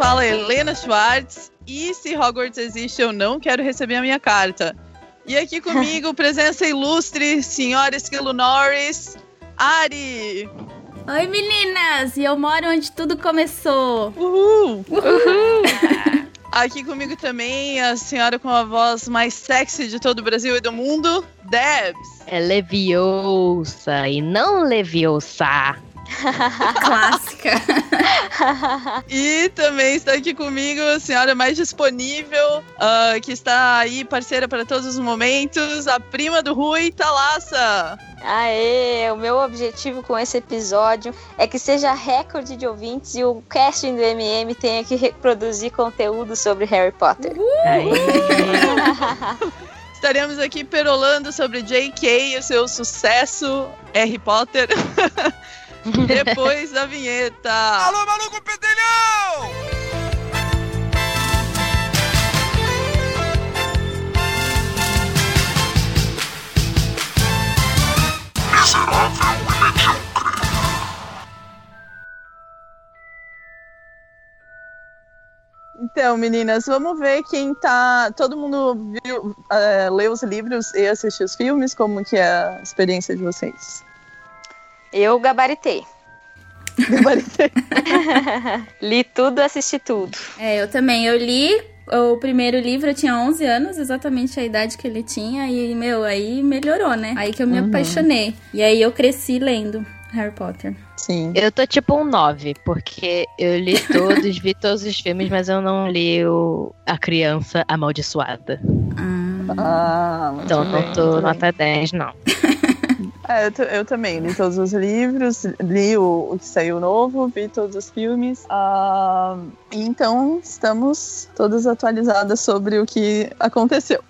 fala é Helena Schwartz. E se Hogwarts existe, eu não quero receber a minha carta. E aqui comigo, presença ilustre, senhora Esquilo Norris, Ari! Oi meninas! E eu moro onde tudo começou. Uhul! Aqui comigo também a senhora com a voz mais sexy de todo o Brasil e do mundo, Debs. É Leviosa e não Leviosa. Clássica. E também está aqui comigo a senhora mais disponível, ah, que está aí parceira para todos os momentos, a prima do Rui, Thalassa. Aê, o meu objetivo com esse episódio é que seja recorde de ouvintes e o casting do MM tenha que reproduzir conteúdo sobre Harry Potter. Estaremos aqui perolando sobre J.K. e o seu sucesso Harry Potter. Depois da vinheta. Alô, maluco pedelhão! Então, meninas, vamos ver quem tá. Todo mundo viu, eh, leu os livros e assistiu os filmes? Como que é a experiência de vocês? Eu gabaritei. Gabaritei. Li tudo, assisti tudo. É, eu também. Eu li o primeiro livro, eu tinha 11 anos, exatamente a idade que ele tinha. E, meu, aí melhorou, né? Aí que eu me apaixonei. E aí eu cresci lendo Harry Potter. Sim. Eu tô tipo um 9, porque eu li todos, vi todos os filmes, mas eu não li o A Criança Amaldiçoada. Ah. Ah, Então bem, não tô bem. nota 10, não. É, eu, eu também li todos os livros, li o, o que saiu novo, vi todos os filmes. Ah, então estamos todas atualizadas sobre o que aconteceu.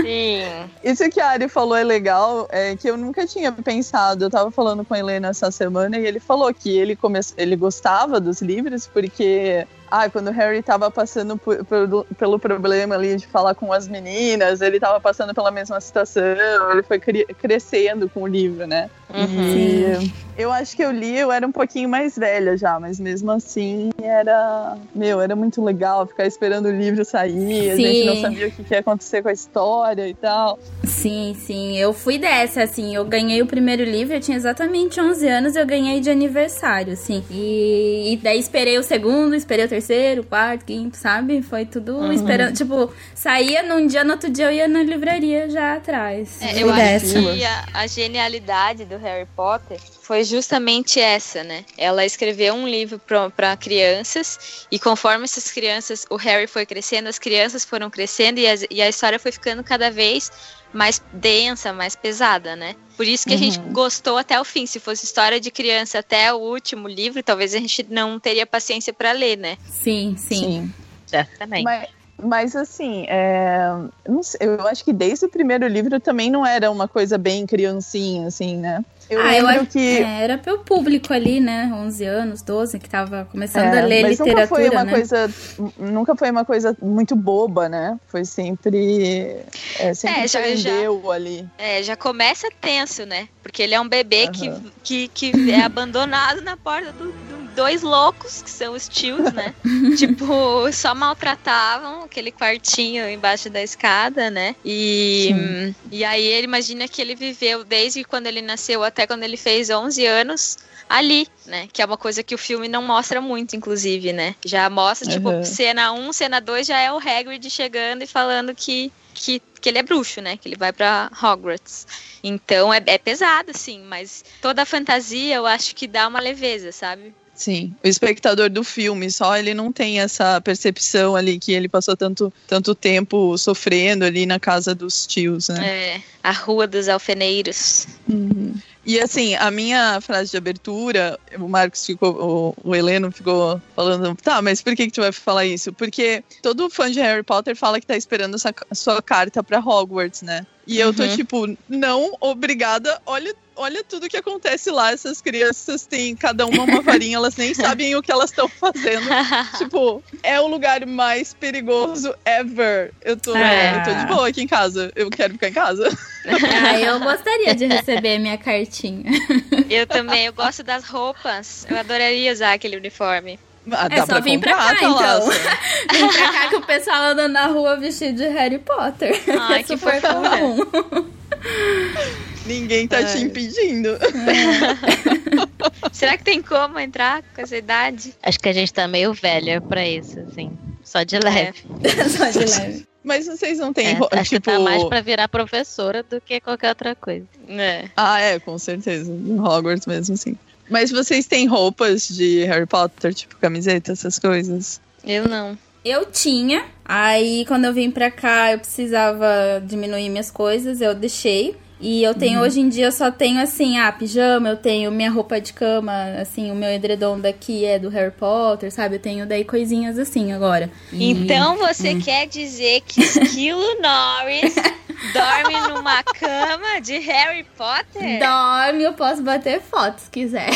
Sim. Isso que a Ari falou é legal, é que eu nunca tinha pensado. Eu tava falando com a Helena essa semana e ele falou que ele, come... ele gostava dos livros porque. Ah, quando o Harry tava passando por- por- pelo problema ali de falar com as meninas, ele tava passando pela mesma situação, ele foi cri- crescendo com o livro, né? Uhum. E eu acho que eu li, eu era um pouquinho mais velha já, mas mesmo assim era. Meu, era muito legal ficar esperando o livro sair, a gente não Sim. sabia o que que ia acontecer com a história e tal. Sim, sim. Eu fui dessa, assim. Eu ganhei o primeiro livro, eu tinha exatamente 11 anos, eu ganhei de aniversário, assim. E, e daí esperei o segundo, esperei o terceiro, o quarto, quinto, sabe? Foi tudo esperando. Tipo, saía num dia, no outro dia eu ia na livraria já atrás. É, eu acho que a, a genialidade do Harry Potter foi justamente essa, né? Ela escreveu um livro para crianças e conforme essas crianças, o Harry foi crescendo, as crianças foram crescendo e, as- e a história foi ficando cada vez mais densa, mais pesada, né? Por isso que a gente gostou até o fim. Se fosse história de criança até o último livro, talvez a gente não teria paciência para ler, né? Sim, sim. Certamente. Mas, mas assim, é, sei, eu acho que desde o primeiro livro também não era uma coisa bem criancinha, assim, né? Eu ah, eu lembro acho que. é, era pro público ali, né? 11 anos, 12, que tava começando é, a ler mas literatura, nunca foi uma né? coisa nunca foi uma coisa muito boba né foi sempre é, sempre É, já- prendeu ali É, já começa tenso, né? Porque ele é um bebê que, Aham. que, que é abandonado na porta do- dois loucos, que são os tios, né? tipo, só maltratavam aquele quartinho embaixo da escada, né? E, Sim. e aí ele imagina que ele viveu desde quando ele nasceu até quando ele fez 11 anos ali, né? Que é uma coisa que o filme não mostra muito, inclusive, né? Já mostra, tipo, Aham. cena 1, cena 2 já é o Hagrid chegando e falando que que, que ele é bruxo, né? Que ele vai pra Hogwarts. Então é, é pesado, assim, mas toda a fantasia eu acho que dá uma leveza, sabe? Sim, o espectador do filme só ele não tem essa percepção ali que ele passou tanto, tanto tempo sofrendo ali na casa dos tios, né? É, a Rua dos Alfeneiros. Uhum. E assim, a minha frase de abertura, o Marcos ficou, o, o Heleno ficou falando, tá, mas por que, que tu vai falar isso? Porque todo fã de Harry Potter fala que tá esperando essa, sua carta pra Hogwarts, né? E eu tô Uhum. tipo, não, obrigada. Olha, olha tudo que acontece lá. Essas crianças têm cada uma uma varinha, elas nem sabem o que elas estão fazendo. tipo, é o lugar mais perigoso ever. Eu tô, É. eu tô de boa aqui em casa. Eu quero ficar em casa. Ah, eu gostaria de receber minha cartinha. Eu também, eu gosto das roupas. Eu adoraria usar aquele uniforme. Ah, É só vir pra cá, lá, então. Vem pra cá que o pessoal anda na rua vestido de Harry Potter. Ai, é que super comum. Ninguém tá te Ai. impedindo. Será que tem como entrar com essa idade? Acho que a gente tá meio velha pra isso, assim. Só de leve. Só de leve. Mas vocês não têm, É, ro- acho tipo... que tá mais pra virar professora do que qualquer outra coisa. É. Ah, é, com certeza. Em Hogwarts mesmo, assim. Mas vocês têm roupas de Harry Potter, tipo camiseta, essas coisas? Eu não. Eu tinha, aí quando eu vim pra cá eu precisava diminuir minhas coisas, eu deixei. E eu tenho, hoje em dia, eu só tenho assim, ah, pijama, eu tenho minha roupa de cama, assim, o meu edredom daqui é do Harry Potter, sabe? Eu tenho daí coisinhas assim agora. Então você quer dizer que Esquilo Norris dorme numa cama de Harry Potter? Dorme, eu posso bater foto se quiser.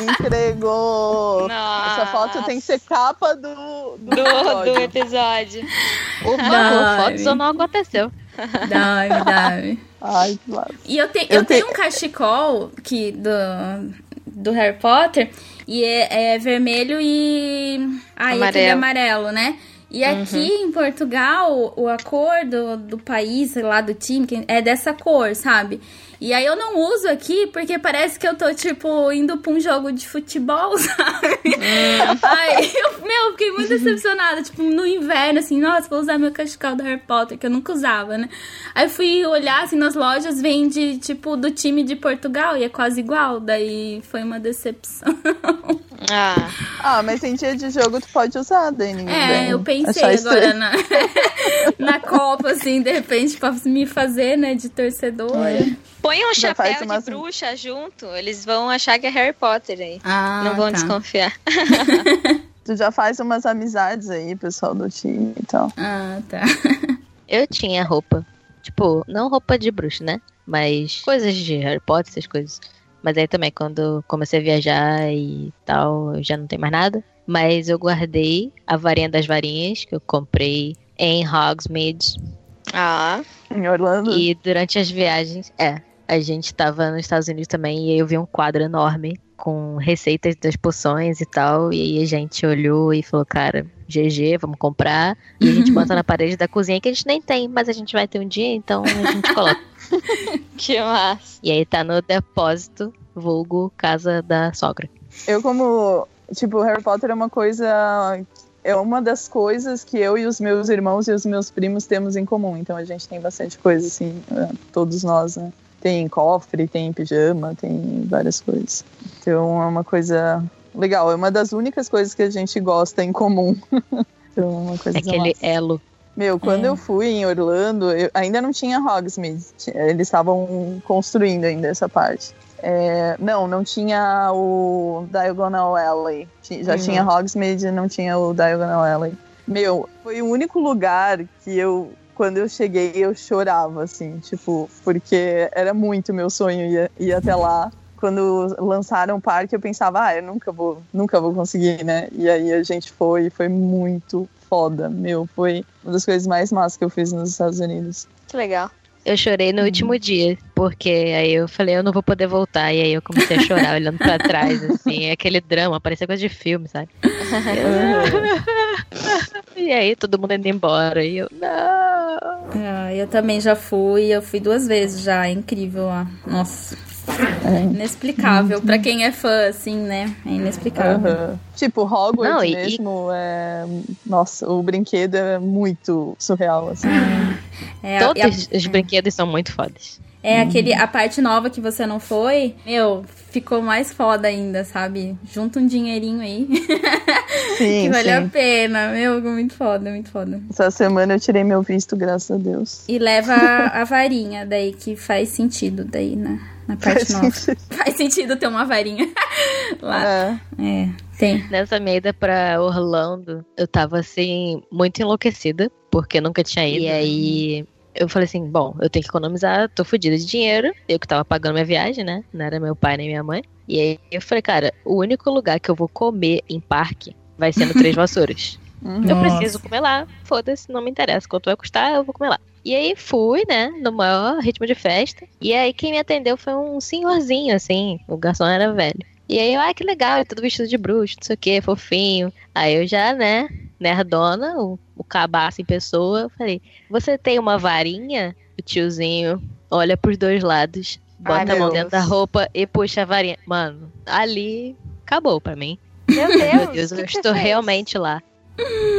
Entregou! Nossa. Essa foto tem que ser capa do, do, do, episódio. do episódio. Por favor, fotos ou não aconteceu. Dorme, dorme. Ai, que massa. E eu, te, Eu eu tenho te- um cachecol que, do, do Harry Potter e é, é vermelho e. Ah, e aquele Amarelo. amarelo, né? E aqui em Portugal, o, a cor do, do país, lá, do time, é dessa cor, sabe? E aí eu não uso aqui porque parece que eu tô, tipo, indo pra um jogo de futebol, sabe? Aí eu, meu, fiquei muito decepcionada. Tipo, no inverno, assim, nossa, vou usar meu cachecol do Harry Potter, que eu nunca usava, né? Aí eu fui olhar, assim, nas lojas, vende, tipo, do time de Portugal e é quase igual. Daí foi uma decepção. Ah, Ah, mas em dia de jogo tu pode usar, Dani. É, bem. eu pensei Achar agora na, na Copa, assim, de repente, pra me fazer, né, de torcedora. Põe um chapéu de bruxa junto, eles vão achar que é Harry Potter aí. Ah, Não vão tá. desconfiar. Tu já faz umas amizades aí, pessoal do time e tal. Ah, tá. Eu tinha roupa. Tipo, não roupa de bruxa, né? Mas coisas de Harry Potter, essas coisas. Mas aí também, quando comecei a viajar e tal, eu já não tenho mais nada. Mas eu guardei a varinha das varinhas que eu comprei em Hogsmeade. Ah, Em Orlando. E durante as viagens, é, a gente tava nos Estados Unidos também e aí eu vi um quadro enorme com receitas das poções e tal. E aí a gente olhou e falou, cara, GG, vamos comprar. E a gente bota na parede da cozinha que a gente nem tem, mas a gente vai ter um dia, então a gente coloca. que massa. E aí tá no depósito, vulgo casa da sogra. Eu, como. Tipo, Harry Potter é uma coisa. É uma das coisas que eu e os meus irmãos e os meus primos temos em comum. Então a gente tem bastante coisa, assim, é, todos nós, né? Tem cofre, tem pijama, tem várias coisas. Então é uma coisa legal. É uma das únicas coisas que a gente gosta em comum. então é uma coisa É aquele massa. elo. Meu, quando É. eu fui em Orlando, eu- ainda não tinha Hogsmeade. Eles estavam construindo ainda essa parte. É, não, não tinha o Diagonal Alley. Já Uhum. tinha Hogsmeade e não tinha o Diagonal Alley. Meu, foi o único lugar que eu, quando eu cheguei, eu chorava, assim, tipo, porque era muito meu sonho ir, ir até lá. Quando lançaram o parque, eu pensava, ah, eu nunca vou, nunca vou conseguir, né? E aí a gente foi foi muito foda, meu. Foi uma das coisas mais massas que eu fiz nos Estados Unidos. Que legal. Eu chorei no último dia, porque aí eu falei, eu não vou poder voltar. E aí eu comecei a chorar, olhando pra trás, assim, aquele drama, parecia coisa de filme, sabe? E aí todo mundo indo embora. E eu, não. Ah, eu também já fui, eu fui duas vezes já, é incrível lá. Nossa, É. inexplicável. Pra quem é fã, assim, né? É inexplicável. Aham. Tipo, Hogwarts Não, e- mesmo é. Nossa, o brinquedo é muito surreal, assim. É, a- Todos os brinquedos são muito fodas. É aquele, a parte nova que você não foi, meu, ficou mais foda ainda, sabe? Junta um dinheirinho aí, Sim, que valeu a sim. pena, meu, muito foda, muito foda. Essa semana eu tirei meu visto, graças a Deus. E leva a, a varinha daí, que faz sentido daí na, na parte Faz nova. sentido. Faz sentido ter uma varinha lá. É. É, tem. Nessa minha ida pra Orlando, eu tava assim, muito enlouquecida, porque nunca tinha ido. E aí eu falei assim: bom, eu tenho que economizar, tô fodida de dinheiro. Eu que tava pagando minha viagem, né? Não era meu pai nem minha mãe. E aí eu falei, cara, o único lugar que eu vou comer em parque vai ser no Três Vassouras. Uhum. Eu preciso comer lá. Foda-se, não me interessa. Quanto vai custar, eu vou comer lá. E aí fui, né, no maior ritmo de festa. E aí quem me atendeu foi um senhorzinho, assim. O garçom era velho. E aí, eu, ai, que legal, ele tudo vestido de bruxo, não sei o que, fofinho. Aí eu já, né, nerdona, o, o cabaço em pessoa, eu falei, você tem uma varinha? O tiozinho olha pros dois lados, Ai, bota a mão dentro da roupa e puxa a varinha. Mano, ali acabou pra mim. Meu Deus, Meu Deus, eu estou realmente lá.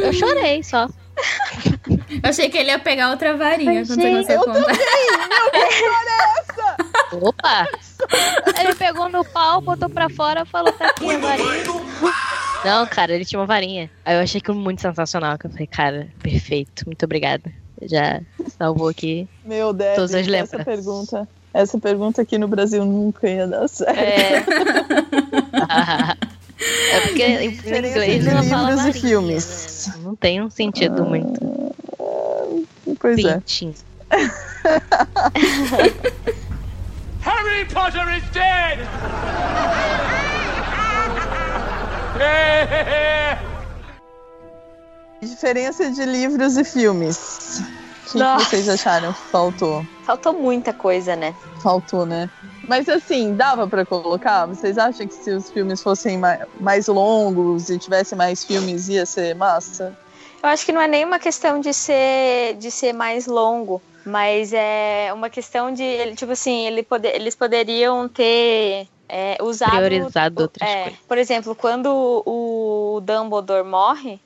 Eu chorei só. Eu achei que ele ia pegar outra varinha quando Gente, você eu conta. Opa! Ele pegou meu pau, botou pra fora, falou, tá aqui a varinha. Não, cara, ele tinha uma varinha. Aí eu achei aquilo muito sensacional. Que eu falei, cara, perfeito, muito obrigada. Já salvou aqui. Meu Deus, Todas as essa lembranças. pergunta. Essa pergunta aqui no Brasil nunca ia dar certo. É, É porque em inglês ela fala livros e varinha, filmes. né? Não tem um sentido muito Pois é. pintinho. Harry Potter is dead! Diferença de livros e filmes. O que, que vocês acharam? Faltou. faltou muita coisa, né? Faltou, né? Mas assim, dava pra colocar? Vocês acham que se os filmes fossem ma- mais longos e tivesse mais filmes ia ser massa? Eu acho que não é nem uma questão de ser, de ser mais longo, mas é uma questão de, tipo assim, ele poder, eles poderiam ter é, usado... Priorizado outras é, coisas. Por exemplo, quando o Dumbledore morre,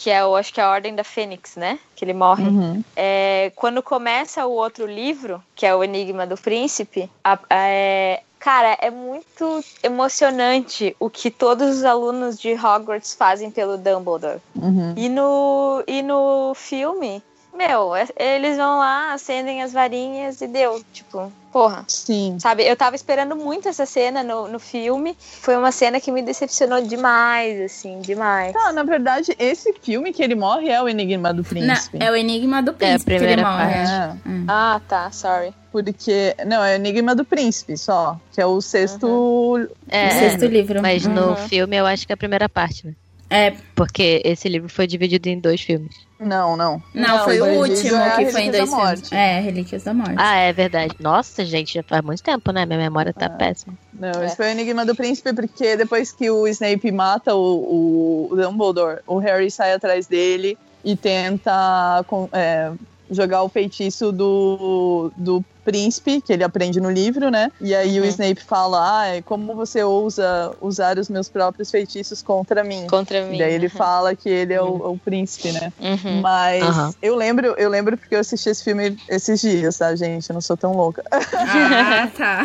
que é, eu acho que é a Ordem da Fênix, né? Que ele morre. Uhum. É, quando começa o outro livro, que é o Enigma do Príncipe, a- a- é, cara, é muito emocionante o que todos os alunos de Hogwarts fazem pelo Dumbledore. Uhum. E no, e no filme, meu, é- eles vão lá, acendem as varinhas e deu. Tipo, porra. Sim. Sabe, eu tava esperando muito essa cena no, no filme. Foi uma cena que me decepcionou demais, assim, demais. Tá, na verdade, esse filme que ele morre é o Enigma do Não, Príncipe. é o Enigma do Príncipe que ele primeira morre. parte. é. É, Ah, tá, sorry. porque. Não, é o Enigma do Príncipe só. Que é o sexto. É, O sexto livro. mas no Uhum. filme eu acho que é a primeira parte, né? É, Porque esse livro foi dividido em dois filmes. Não, não. não, Não, foi o último é que foi em dois filmes. É, Relíquias da Morte. Ah, é verdade. Nossa, gente, já faz muito tempo, né? Minha memória Ah. tá péssima. Não, É. esse foi o Enigma do Príncipe, porque depois que o Snape mata o, o Dumbledore, o Harry sai atrás dele e tenta com- é, jogar o feitiço do, do príncipe, que ele aprende no livro, né? E aí o Uhum. Snape fala, ah, como você ousa usar os meus próprios feitiços contra mim? Contra mim. E daí ele Uhum. fala que ele é o, o príncipe, né? Uhum. Mas eu lembro, eu lembro porque eu assisti esse filme esses dias, tá, gente? Eu não sou tão louca. Ah, tá.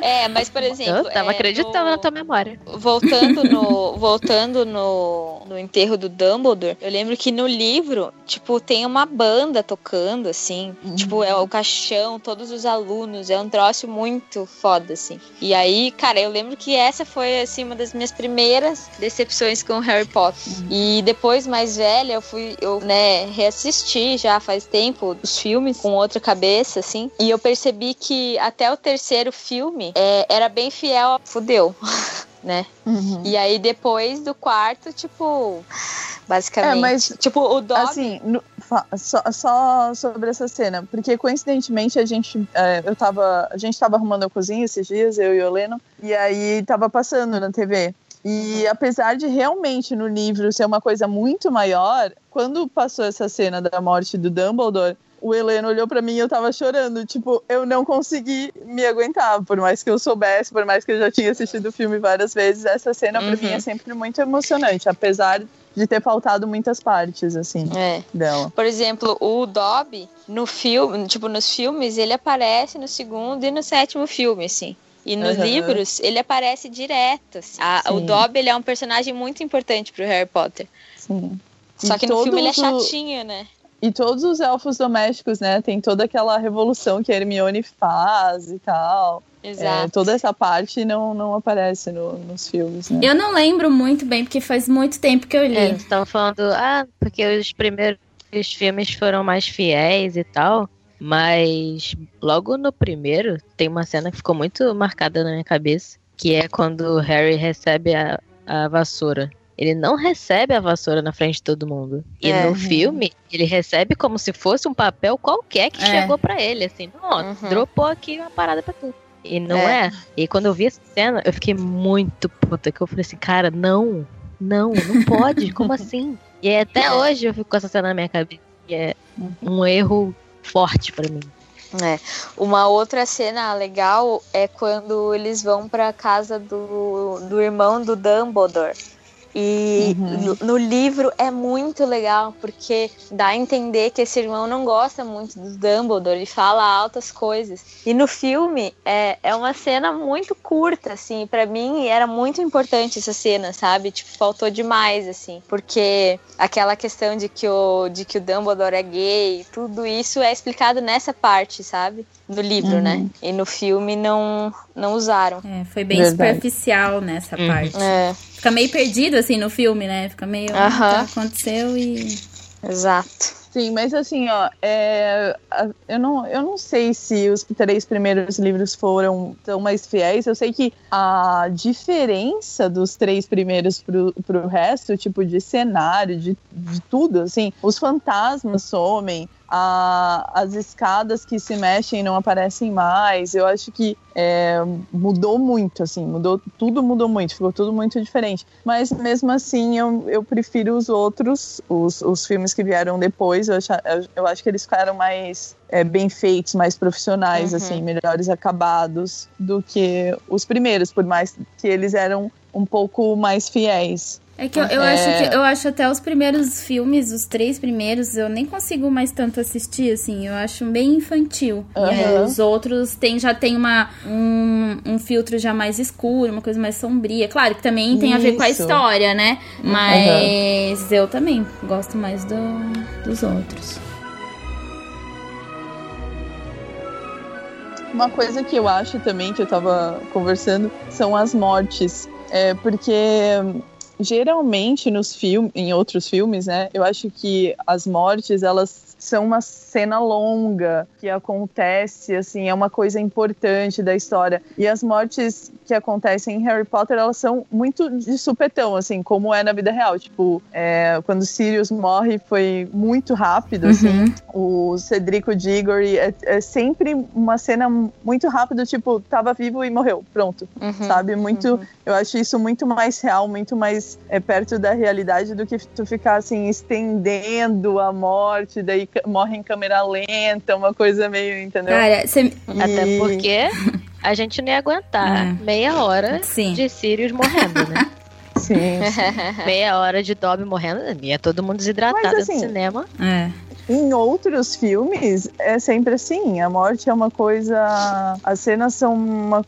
É, mas por exemplo. Eu tava é, acreditando no- na tua memória. Voltando no, voltando no, no enterro do Dumbledore, eu lembro que no livro, tipo, tem uma banda tocando, assim. Tipo, é o caixão, todos os alunos, é um troço muito foda, assim. E aí, cara, eu lembro que essa foi, assim, uma das minhas primeiras decepções com Harry Potter. E depois, mais velha, eu fui, eu, né, reassisti já faz tempo os filmes com outra cabeça, assim. E eu percebi que até o terceiro filme é, era bem fiel. Fudeu. Né? Uhum. E aí depois do quarto, tipo, basicamente, É, mas, tipo o Dobby, Assim, no- só, só sobre essa cena, porque coincidentemente a gente, é, eu tava, a gente tava arrumando a cozinha esses dias, eu e o Heleno, e aí tava passando na TV. E apesar de realmente no livro ser uma coisa muito maior, quando passou essa cena da morte do Dumbledore, o Heleno olhou para mim e eu tava chorando. Tipo, eu não consegui me aguentar. Por mais que eu soubesse, por mais que eu já tinha assistido o filme várias vezes, essa cena uhum. pra mim é sempre muito emocionante. Apesar de ter faltado muitas partes, assim, é. dela. Por exemplo, o Dobby, no filme, tipo, nos filmes, ele aparece no segundo e no sétimo filme, assim. E nos uhum. livros, ele aparece direto. Assim. A, o Dobby, ele é um personagem muito importante pro Harry Potter. Sim. Só e que no filme ele é chatinho, né? E todos os elfos domésticos, né? Tem toda aquela revolução que a Hermione faz e tal. Exato. É, toda essa parte não, não aparece no, nos filmes, né? Eu não lembro muito bem, porque faz muito tempo que eu li. É, estão falando, ah, porque os primeiros filmes foram mais fiéis e tal. Mas logo no primeiro tem uma cena que ficou muito marcada na minha cabeça, que é quando o Harry recebe a, a vassoura. Ele não recebe a vassoura na frente de todo mundo. E é. no filme, ele recebe como se fosse um papel qualquer que é. chegou para ele, assim, ó, uhum. dropou aqui uma parada pra tu. E não é. é. E quando eu vi essa cena, eu fiquei muito puta, que eu falei assim, cara, não, não, não pode, como assim? E até hoje eu fico com essa cena na minha cabeça. E é um erro forte para mim. É. Uma outra cena legal é quando eles vão para casa do, do irmão do Dumbledore. E uhum. no, no, livro é muito legal, porque dá a entender que esse irmão não gosta muito do Dumbledore, ele fala altas coisas. E no filme é, é uma cena muito curta, assim, para mim era muito importante essa cena, sabe? Tipo, faltou demais, assim, porque aquela questão de que o, de que o Dumbledore é gay, tudo isso é explicado nessa parte, sabe? No livro, né? uhum. né? E no filme não, não usaram. É, foi bem Verdade. superficial nessa uhum. parte. É. Fica meio perdido, assim, no filme, né? Fica meio. Uh -huh. tá, aconteceu e. Exato. Sim, mas assim, ó, é, eu, não, eu não sei se os três primeiros livros foram tão mais fiéis. Eu sei que a diferença dos três primeiros pro, pro resto, tipo, de cenário, de, de tudo, assim, os fantasmas somem, a, as escadas que se mexem não aparecem mais. Eu acho que é, mudou muito, assim, mudou, tudo mudou muito, ficou tudo muito diferente. Mas mesmo assim, eu, eu prefiro os outros, os, os filmes que vieram depois. Eu, acho, eu acho que eles ficaram mais é, bem feitos, mais profissionais, uhum. assim, melhores acabados do que os primeiros, por mais que eles eram um pouco mais fiéis. É que eu, eu é... acho que eu acho até os primeiros filmes, os três primeiros, eu nem consigo mais tanto assistir, assim, eu acho bem infantil. Uhum. Aí, os outros tem, já tem uma, um, um filtro já mais escuro, uma coisa mais sombria. Claro que também tem Isso. a ver com a história, né? Mas uhum. eu também gosto mais do, dos outros. Uma coisa que eu acho também, que eu tava conversando, são as mortes. É, porque geralmente nos filmes, em outros filmes, né, eu acho que as mortes elas são uma cena longa que acontece, assim, é uma coisa importante da história. E as mortes que acontecem em Harry Potter, elas são muito de supetão, assim, como é na vida real. Tipo, é, quando Sirius morre foi muito rápido, assim. uhum. assim. O Cedrico Diggory é, é, sempre uma cena muito rápida, tipo, tava vivo e morreu, pronto, uhum. sabe? Muito, uhum. eu acho isso muito mais real, muito mais é, perto da realidade do que tu ficar, assim, estendendo a morte, daí morre em câmera lenta, uma coisa meio, entendeu? Cara, cê... Até porque a gente não ia aguentar é. meia hora Sim. de Sirius morrendo, né? Sim. meia hora de Dobby morrendo, ia todo mundo desidratado Mas, assim, no cinema. É. Em outros filmes, é sempre assim. A morte é uma coisa. As cenas são uma,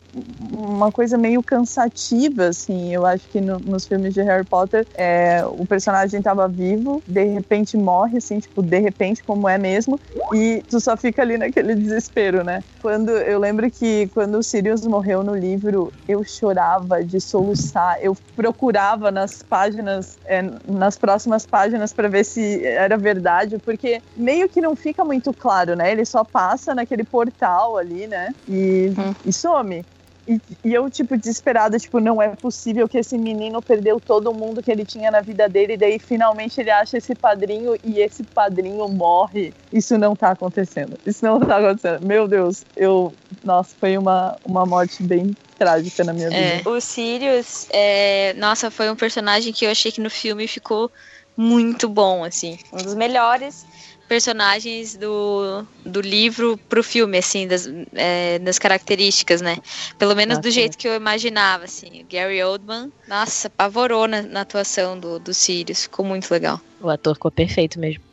uma coisa meio cansativa, assim. Eu acho que no, nos filmes de Harry Potter, é, o personagem estava vivo, de repente morre, assim, tipo, de repente, como é mesmo, e tu só fica ali naquele desespero, né? Quando eu lembro que quando o Sirius morreu no livro, eu chorava de soluçar. Eu procurava nas páginas, é, nas próximas páginas, para ver se era verdade, porque meio que não fica muito claro, né? Ele só passa naquele portal ali, né? E, uhum. e some. E, e, eu, tipo, desesperada, tipo, não é possível que esse menino perdeu todo mundo que ele tinha na vida dele, e daí finalmente ele acha esse padrinho e esse padrinho morre. Isso não tá acontecendo. Isso não tá acontecendo. Meu Deus, eu. Nossa, foi uma, uma morte bem trágica na minha é, vida. O Sirius, é, nossa, foi um personagem que eu achei que no filme ficou muito bom, assim. Um dos melhores personagens do, do livro pro filme, assim, das, é, das características, né? Pelo menos Ah, do jeito que eu imaginava, assim. O Gary Oldman, nossa, apavorou na, na atuação do, do Sirius. Ficou muito legal. O ator ficou perfeito mesmo.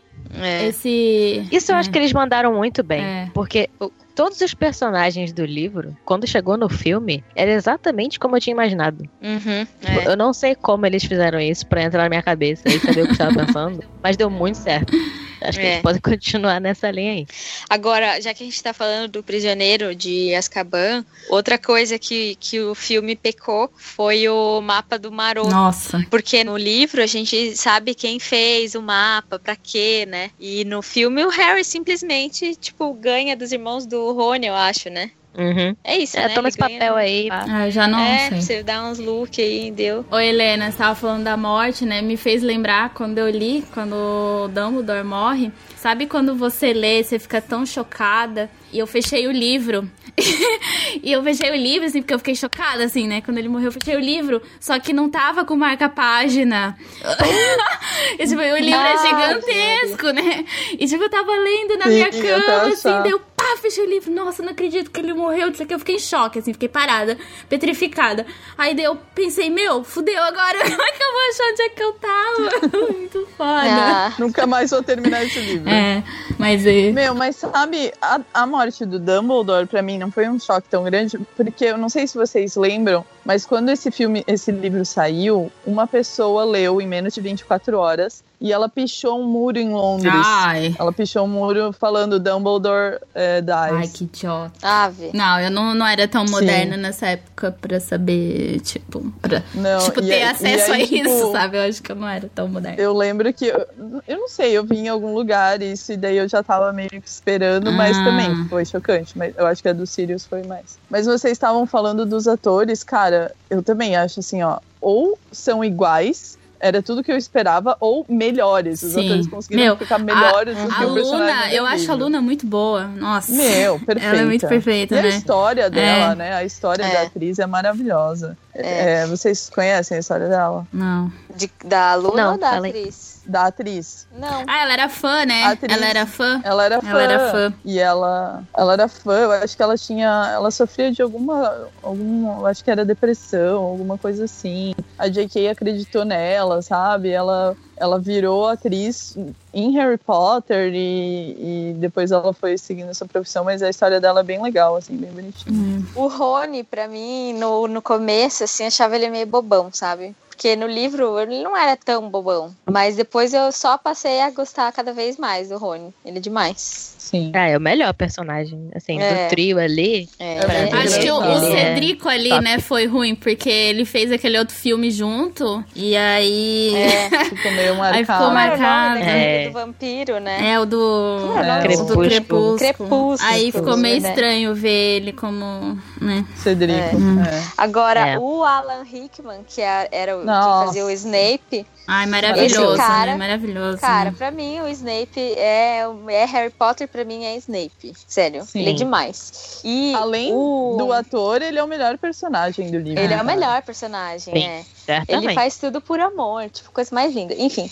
É. Esse. Isso eu acho que eles mandaram muito bem. É. Porque o- todos os personagens do livro, quando chegou no filme, era exatamente como eu tinha imaginado. Uhum, Tipo, é. Eu não sei como eles fizeram isso pra entrar na minha cabeça e saber o que eu estava pensando, mas deu muito certo. Acho que É. eles podem continuar nessa linha aí. Agora, já que a gente tá falando do prisioneiro de Azkaban, outra coisa que, que o filme pecou foi o mapa do Maroto. Nossa. Porque no livro a gente sabe quem fez o mapa, pra quê, né? E no filme o Harry simplesmente, tipo, ganha dos irmãos do Rony, eu acho, né? Uhum. É isso, É, né? toma Ele esse ganha- papel aí. pá. Ah, eu já não é, sei. você dá uns look aí, deu. Ô Helena, você tava falando da morte, né? Me fez lembrar quando eu li, quando o Dumbledore morre. Sabe quando você lê, você fica tão chocada? E eu fechei o livro. e eu fechei o livro, assim, porque eu fiquei chocada, assim, né? Quando ele morreu, eu fechei o livro. Só que não tava com marca-página. e, tipo, o livro é Ah, gigantesco, né? E, tipo, eu tava lendo na Sim, minha cama, assim, deu pá, fechei o livro. Nossa, não acredito que ele morreu. Isso aqui eu fiquei em choque, assim, fiquei parada, petrificada. Aí daí eu pensei, meu, fudeu agora. Como é que eu vou achar onde é que eu tava? Muito foda. Ah, Nunca mais vou terminar esse livro. É, mas é. Meu, mas sabe, a, a morte do Dumbledore pra mim não foi um choque tão grande, porque eu não sei se vocês lembram, mas quando esse filme, esse livro saiu, uma pessoa leu em menos de 24 horas e ela pichou um muro em Londres. Ai. Ela pichou um muro falando Dumbledore eh, dies. Ai, que idiota. ave. Não, eu não, não era tão Sim. moderna nessa época pra saber, tipo, pra, Não, tipo ter aí- acesso aí, a tipo, isso, sabe? Eu acho que eu não era tão moderna. Eu lembro que. Eu, eu não sei, eu vi em algum lugar isso, e daí eu já tava meio que esperando, mas Ah. também foi chocante. Mas eu acho que a do Sirius foi mais. Mas vocês estavam falando dos atores, cara, eu também acho assim, ó. Ou são iguais, era tudo que eu esperava, ou melhores. Os Sim. atores conseguiram Meu, ficar melhores do que A o personagem. Luna, eu acho a. Luna muito boa. Nossa. Meu, perfeita. Ela é muito perfeita, E a né? história dela, É. né? A história É. da atriz é maravilhosa. É, vocês conhecem a história dela? Não. De- da Luna Não, ou da aí. atriz? Da atriz. Não. Ah, ela era fã, né? A atriz- Ela era fã. Ela era fã. Ela era fã. E ela, ela era fã. Eu acho que ela tinha. Ela sofria de alguma. alguma eu acho que era depressão, alguma coisa assim. A J.K. acreditou nela, sabe? Ela, ela virou atriz em Harry Potter e, e depois ela foi seguindo essa profissão, mas a história dela é bem legal, assim, bem bonitinha. O Rony, pra mim, no, no começo, assim, achava ele meio bobão, sabe? Porque no livro ele não era tão bobão. Mas depois eu só passei a gostar cada vez mais do Rony. Ele é demais. Sim. Ah, é o melhor personagem, assim, É. do trio ali. É, É Acho que o, o Cedrico ali, top. né, foi ruim, porque ele fez aquele outro filme junto, e aí. É. Ficou meio Aí ficou marcado. Marcado. É. do vampiro, né? É, o do. Como é o? É, do Crepúsculo. Crepúsculo. Crepúsculo, Aí ficou meio né? estranho ver ele como. né? Cedrico. É. é. Agora, É. o Alan Rickman, que era o Nossa. que fazia o Snape, Ai, maravilhoso, cara- né? Maravilhoso. cara, pra mim o Snape é, é Harry Potter, pra mim é Snape. Sério, Sim. ele é demais. E Além o... do ator, ele é o melhor personagem do livro. Ele é o cara. melhor personagem, Sim. é. Certamente. Ele faz tudo por amor, tipo, coisa mais linda. Enfim,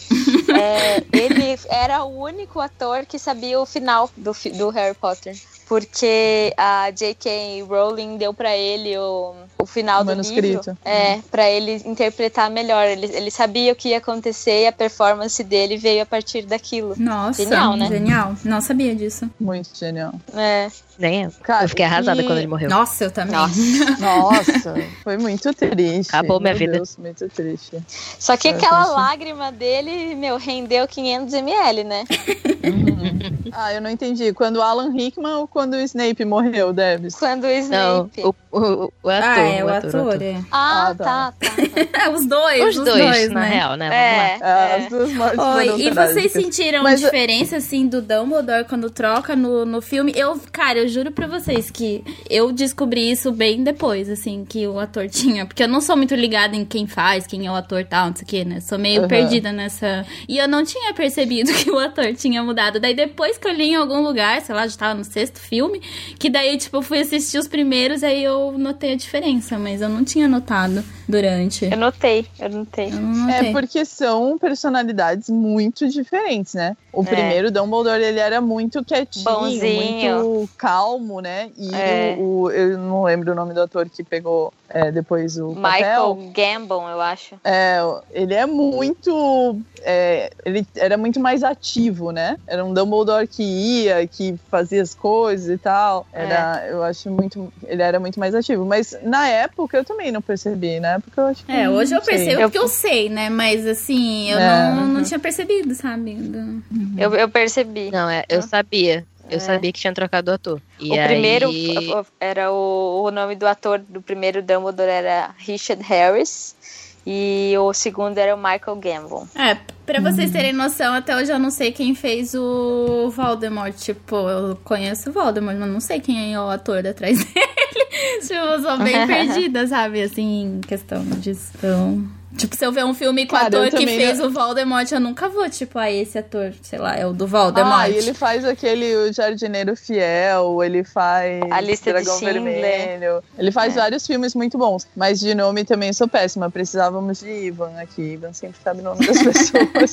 é, ele era o único ator que sabia o final do, do Harry Potter. Porque a J.K. Rowling deu pra ele o, o final O do manuscrito. livro. É, pra ele interpretar melhor. Ele, ele sabia o que ia acontecer e a performance dele veio a partir daquilo. Nossa, Genial, né? Genial. Não sabia disso. Muito genial. É, Nem eu. Cara, eu fiquei arrasada e- quando ele morreu. Nossa, eu também. Nossa, foi muito triste. Acabou minha Meu vida. Deus, muito triste. Só que É, aquela lágrima dele, meu, rendeu 500 ml, né? Ah, eu não entendi. Quando o Alan Rickman ou quando o Snape morreu, Debs? Quando o Não, Snape. o, o, o ator. ah, é, o ator, ator, ator. é. Ah, Ah, tá. tá, tá. os dois, Os dois, na né? real, né? Vamos lá. É, é. As duas mortes Oi, e vocês sentiram Mas- diferença, assim, do Dumbledore quando troca no, no filme? Eu, cara, eu juro pra vocês que eu descobri isso bem depois, assim, que o ator tinha. Porque eu não sou muito ligada em quem faz, quem é o ator tal, não sei o que, né? Sou meio Uhum. perdida nessa. E eu não tinha percebido que o ator tinha mudado. Daí depois que eu li em algum lugar, sei lá, já tava no sexto filme, que daí, tipo, eu fui assistir os primeiros, aí eu notei a diferença, mas eu não tinha notado durante. Eu notei, eu notei. Eu não notei. É porque são personalidades muito diferentes, né? O É. primeiro Dumbledore, ele era muito quietinho, Bonzinho. muito calmo, né? E É. o, o- eu não lembro o nome do ator que pegou é, depois o Michael papel. Gambon, eu acho. É, ele é muito. é, ele era muito mais ativo, né? Era um Dumbledore que ia, que fazia as coisas e tal. Era, Eu acho muito. Ele era muito mais ativo. Mas na época eu também não percebi, na época eu acho que. É, hoje eu percebo Eu- porque eu sei, né? Mas assim, eu É. não, não tinha percebido, sabe? Do- Eu, eu percebi. Não, é, eu Ah. sabia. Eu É. sabia que tinha trocado o ator. E o aí... primeiro era o, o nome do ator do primeiro Dumbledore era Richard Harris e o segundo era o Michael Gambon. É, pra vocês terem noção, até hoje eu não sei quem fez o Voldemort. Tipo, eu conheço o Voldemort, mas não sei quem é o ator atrás dele. tipo, eu sou bem perdida, sabe? Assim, em questão disso. Então. Tipo, se eu ver um filme com o ator que fez não- o Voldemort, eu nunca vou, tipo, ah, esse ator, sei lá, é o do Voldemort. Ah, e ele faz aquele o Jardineiro Fiel, ele faz A Lista de Dragão Schindler. Vermelho. Ele faz É. vários filmes muito bons. Mas de nome também sou péssima. Precisávamos de Ivan aqui. Ivan sempre sabe o nome das pessoas.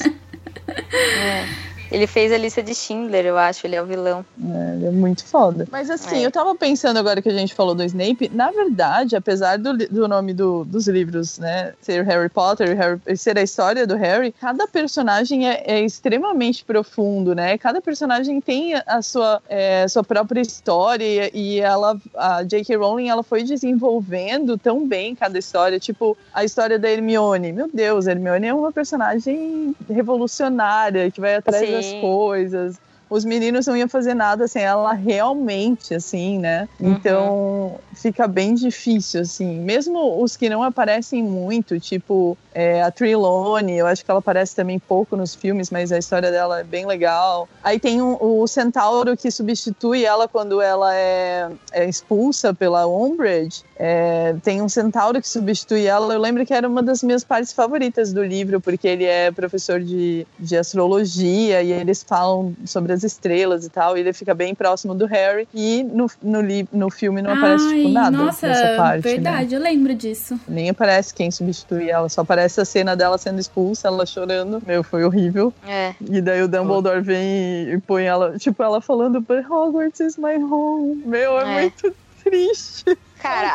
Ele fez a lista de Schindler, eu acho, ele é o vilão. É, ele é muito foda. Mas assim, É. eu tava pensando agora que a gente falou do Snape, na verdade, apesar do, do nome do- dos livros, né, ser Harry Potter e Harry- ser a história do Harry, cada personagem é, é extremamente profundo, né? Cada personagem tem a sua, é, sua própria história e, e ela, a J.K. Rowling, ela foi desenvolvendo tão bem cada história. Tipo, a história da Hermione. Meu Deus, a Hermione é uma personagem revolucionária que vai atrás Sim. Das coisas os meninos não iam fazer nada sem ela realmente, assim, né? Então fica bem difícil, assim. Mesmo os que não aparecem muito, tipo é, a Trelawney, eu acho que ela aparece também pouco nos filmes, mas a história dela é bem legal. Aí tem um- o Centauro que substitui ela quando ela é, é expulsa pela Umbridge. É, tem um Centauro que substitui ela. Eu lembro que era uma das minhas partes favoritas do livro, porque ele é professor de, de astrologia e eles falam sobre as estrelas e tal. E ele fica bem próximo do Harry. E no, no, li- no filme não aparece tipo, Ai, nada Nossa, dessa parte. né? verdade, eu lembro disso. Nem aparece quem substitui ela, só aparece a cena dela sendo expulsa, ela chorando. Meu, foi horrível. É. E daí o Dumbledore vem e, e põe ela, tipo, ela falando, But Hogwarts is my home. Meu, é, É. muito triste. Cara,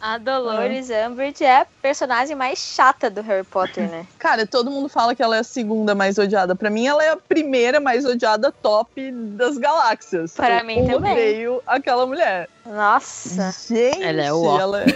a, a Dolores Umbridge é a personagem mais chata do Harry Potter, né? Cara, todo mundo fala que ela é a segunda mais odiada. Pra mim, ela é a primeira mais odiada top das galáxias. Pra Eu mim também. odeio aquela mulher. Nossa. Gente, Ela é o ela é,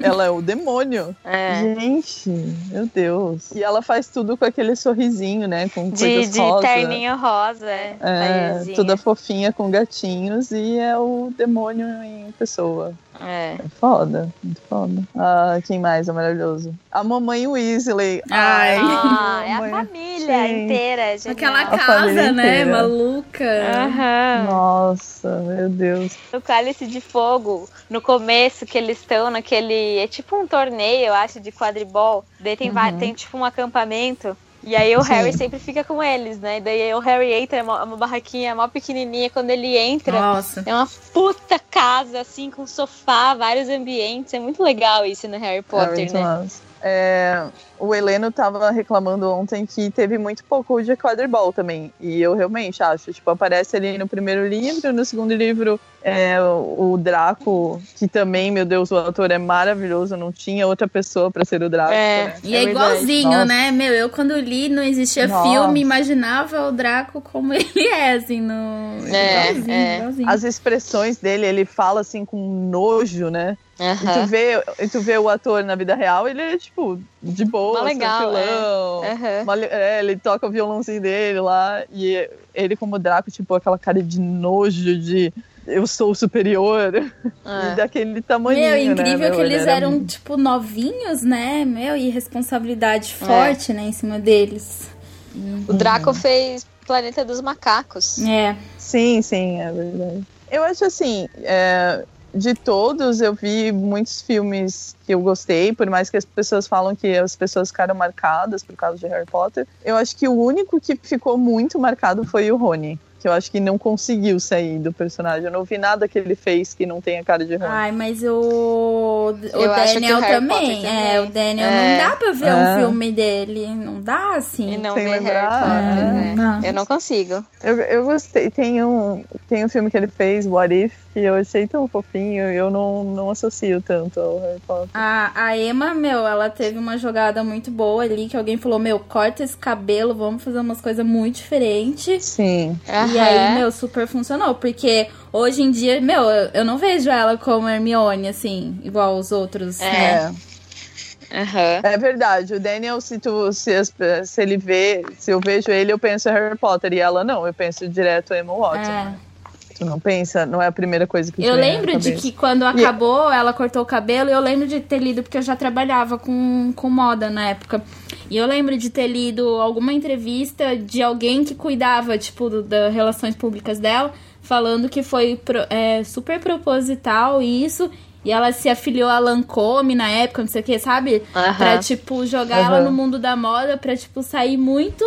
ela é o demônio. É. Gente, meu Deus. E ela faz tudo com aquele sorrisinho, né? Com De, coisas de rosa. terninho rosa, é. É, toda fofinha com gatinhos e é o demônio em pessoa. É. É foda, muito foda. Ah, quem mais é maravilhoso? A mamãe Weasley. Ai. Ah, é a família Gente. inteira. é genial. Aquela A casa, né? inteira. Maluca. Aham. Nossa, meu Deus. No Cálice de Fogo, no começo, que eles estão naquele. É tipo um torneio, eu acho, de quadribol. Daí tem, va- tem tipo um acampamento. E aí o Sim. Harry sempre fica com eles, né? E daí o Harry entra, é uma, uma barraquinha mó pequenininha. Quando ele entra, Nossa. é uma puta casa, assim, com sofá, vários ambientes. É muito legal isso no Harry É Potter, muito né? massa. É, o Heleno tava reclamando ontem que teve muito pouco de quadribol também. E eu realmente acho. Tipo, aparece ali no primeiro livro, no segundo livro, é, o, o Draco, que também, meu Deus, o ator é maravilhoso. Não tinha outra pessoa pra ser o Draco. É. né? E é, É igualzinho, Nossa. né? Meu, eu quando li, não existia Nossa. filme, imaginava o Draco como ele é, assim, no. É, igualzinho, é. igualzinho. As expressões dele, ele fala assim com nojo, né? E tu, vê, e tu vê o ator na vida real, ele é tipo, de boa, Mó legal, tranquilão. Aham. Uma- é, ele toca o violãozinho dele lá, e ele como Draco, tipo, aquela cara de nojo, de eu sou superior, É. e daquele tamanho, Meu, né? incrível meu? que Ele eles era eram, tipo, novinhos, né? Meu, e responsabilidade É. forte, né, em cima deles. O Draco fez Planeta dos Macacos. É. Sim, sim, é verdade. Eu acho assim, é, de todos, eu vi muitos filmes que eu gostei, por mais que as pessoas falam que as pessoas ficaram marcadas por causa de Harry Potter. Eu acho que o único que ficou muito marcado foi o Rony que eu acho que não conseguiu sair do personagem. Eu não vi nada que ele fez que não tenha cara de Rony. Ai, mas o, o Eu acho que Daniel o Harry também. Potter É, o também. Daniel É. não dá pra ver É. um filme dele. Não dá assim. E não Sem ver Harry lembrar, Potter, é, né? não. Eu não consigo. Eu, eu gostei. Tem um, tem um filme que ele fez, What If, que eu achei tão fofinho e eu não, não associo tanto ao Harry Potter. A, a Emma, meu, ela teve uma jogada muito boa ali, que alguém falou, meu, corta esse cabelo, vamos fazer umas coisas muito diferentes. Sim. E Aham. aí, meu, super funcionou. Porque hoje em dia, meu, eu, não vejo ela como Hermione, assim, igual os outros, É. né? Aham. É verdade. O Daniel, se, tu, se, se ele vê, se eu vejo ele, eu penso Harry Potter. E ela não, eu penso direto Emma Watson. É. Tu não pensa, não é a primeira coisa que Eu lembro de que quando acabou, ela cortou o cabelo, eu lembro de ter lido, porque eu já trabalhava com, com moda na época. E eu lembro de ter lido alguma entrevista de alguém que cuidava, tipo, do- das relações públicas dela, falando que foi pro- é, super proposital isso. E ela se afiliou a Lancôme na época, não sei o que, sabe? Aham. Pra, tipo, jogar ela Aham. no mundo da moda, pra, tipo, sair muito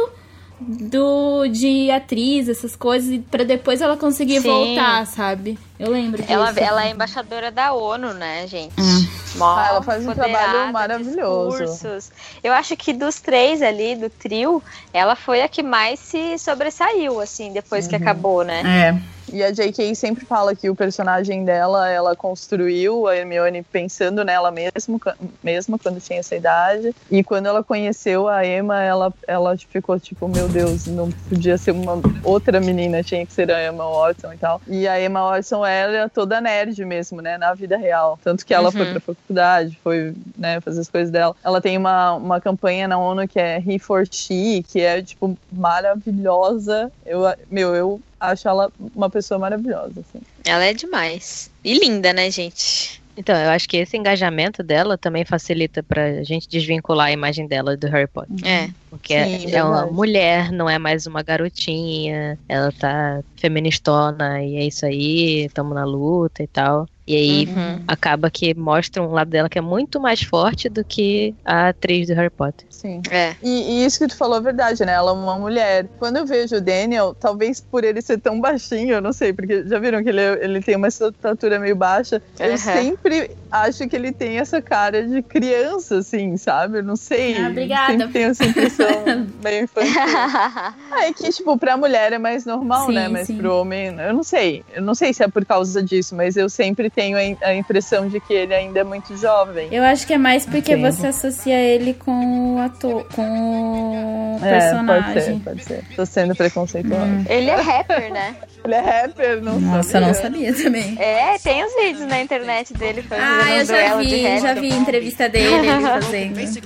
do de atriz, essas coisas, e pra depois ela conseguir Sim. voltar, sabe? Eu lembro disso. Ela, ela é embaixadora da ONU, né, gente? Hum. Mó Ah, ela faz um trabalho maravilhoso. discursos. Eu acho que dos três ali, do trio, ela foi a que mais se sobressaiu, assim, depois Uhum. que acabou, né? É. E a J.K. sempre fala que o personagem dela, ela construiu a Hermione pensando nela mesmo, mesma quando tinha essa idade. E quando ela conheceu a Emma, ela, ela ficou tipo, meu Deus, não podia ser uma outra menina, tinha que ser a Emma Watson e tal. E a Emma Watson era toda nerd mesmo, né, na vida real. Tanto que ela Uhum. foi pra faculdade, foi, né, fazer as coisas dela. Ela tem uma, uma campanha na ONU que é He for She, que é, tipo, maravilhosa. Eu, meu, eu acho ela uma pessoa maravilhosa, assim. Ela é demais. E linda, né, gente? Então, eu acho que esse engajamento dela também facilita pra gente desvincular a imagem dela do Harry Potter. É. Porque é- Sim, é uma verdade. mulher, não é mais uma garotinha. Ela tá feministona e é isso aí, tamo na luta e tal. E aí Uhum. acaba que mostra um lado dela que é muito mais forte do que a atriz do Harry Potter. Sim. É. E, e isso que tu falou é verdade, né? Ela é uma mulher. Quando eu vejo o Daniel, talvez por ele ser tão baixinho, eu não sei, porque já viram que ele, ele tem uma estatura meio baixa. Eu Aham. sempre acho que ele tem essa cara de criança, assim, sabe? Eu não sei. Ah, obrigada. Sempre tenho essa impressão meio infantil. Ah, é que, tipo, pra mulher é mais normal, Sim, né? Mas sim. pro homem, eu não sei. Eu não sei se é por causa disso, mas eu sempre tenho im- a impressão de que ele ainda é muito jovem. Eu acho que é mais porque Entendo. você associa ele com o ator, com o É, personagem. pode ser, pode ser. Tô sendo preconceituosa. Ele é rapper, né? Ele é rapper, não Nossa, sabia. eu não sabia também. É, tem os vídeos na internet dele fazendo Ah, eu já vi, já vi entrevista dele ele fazendo. Isso,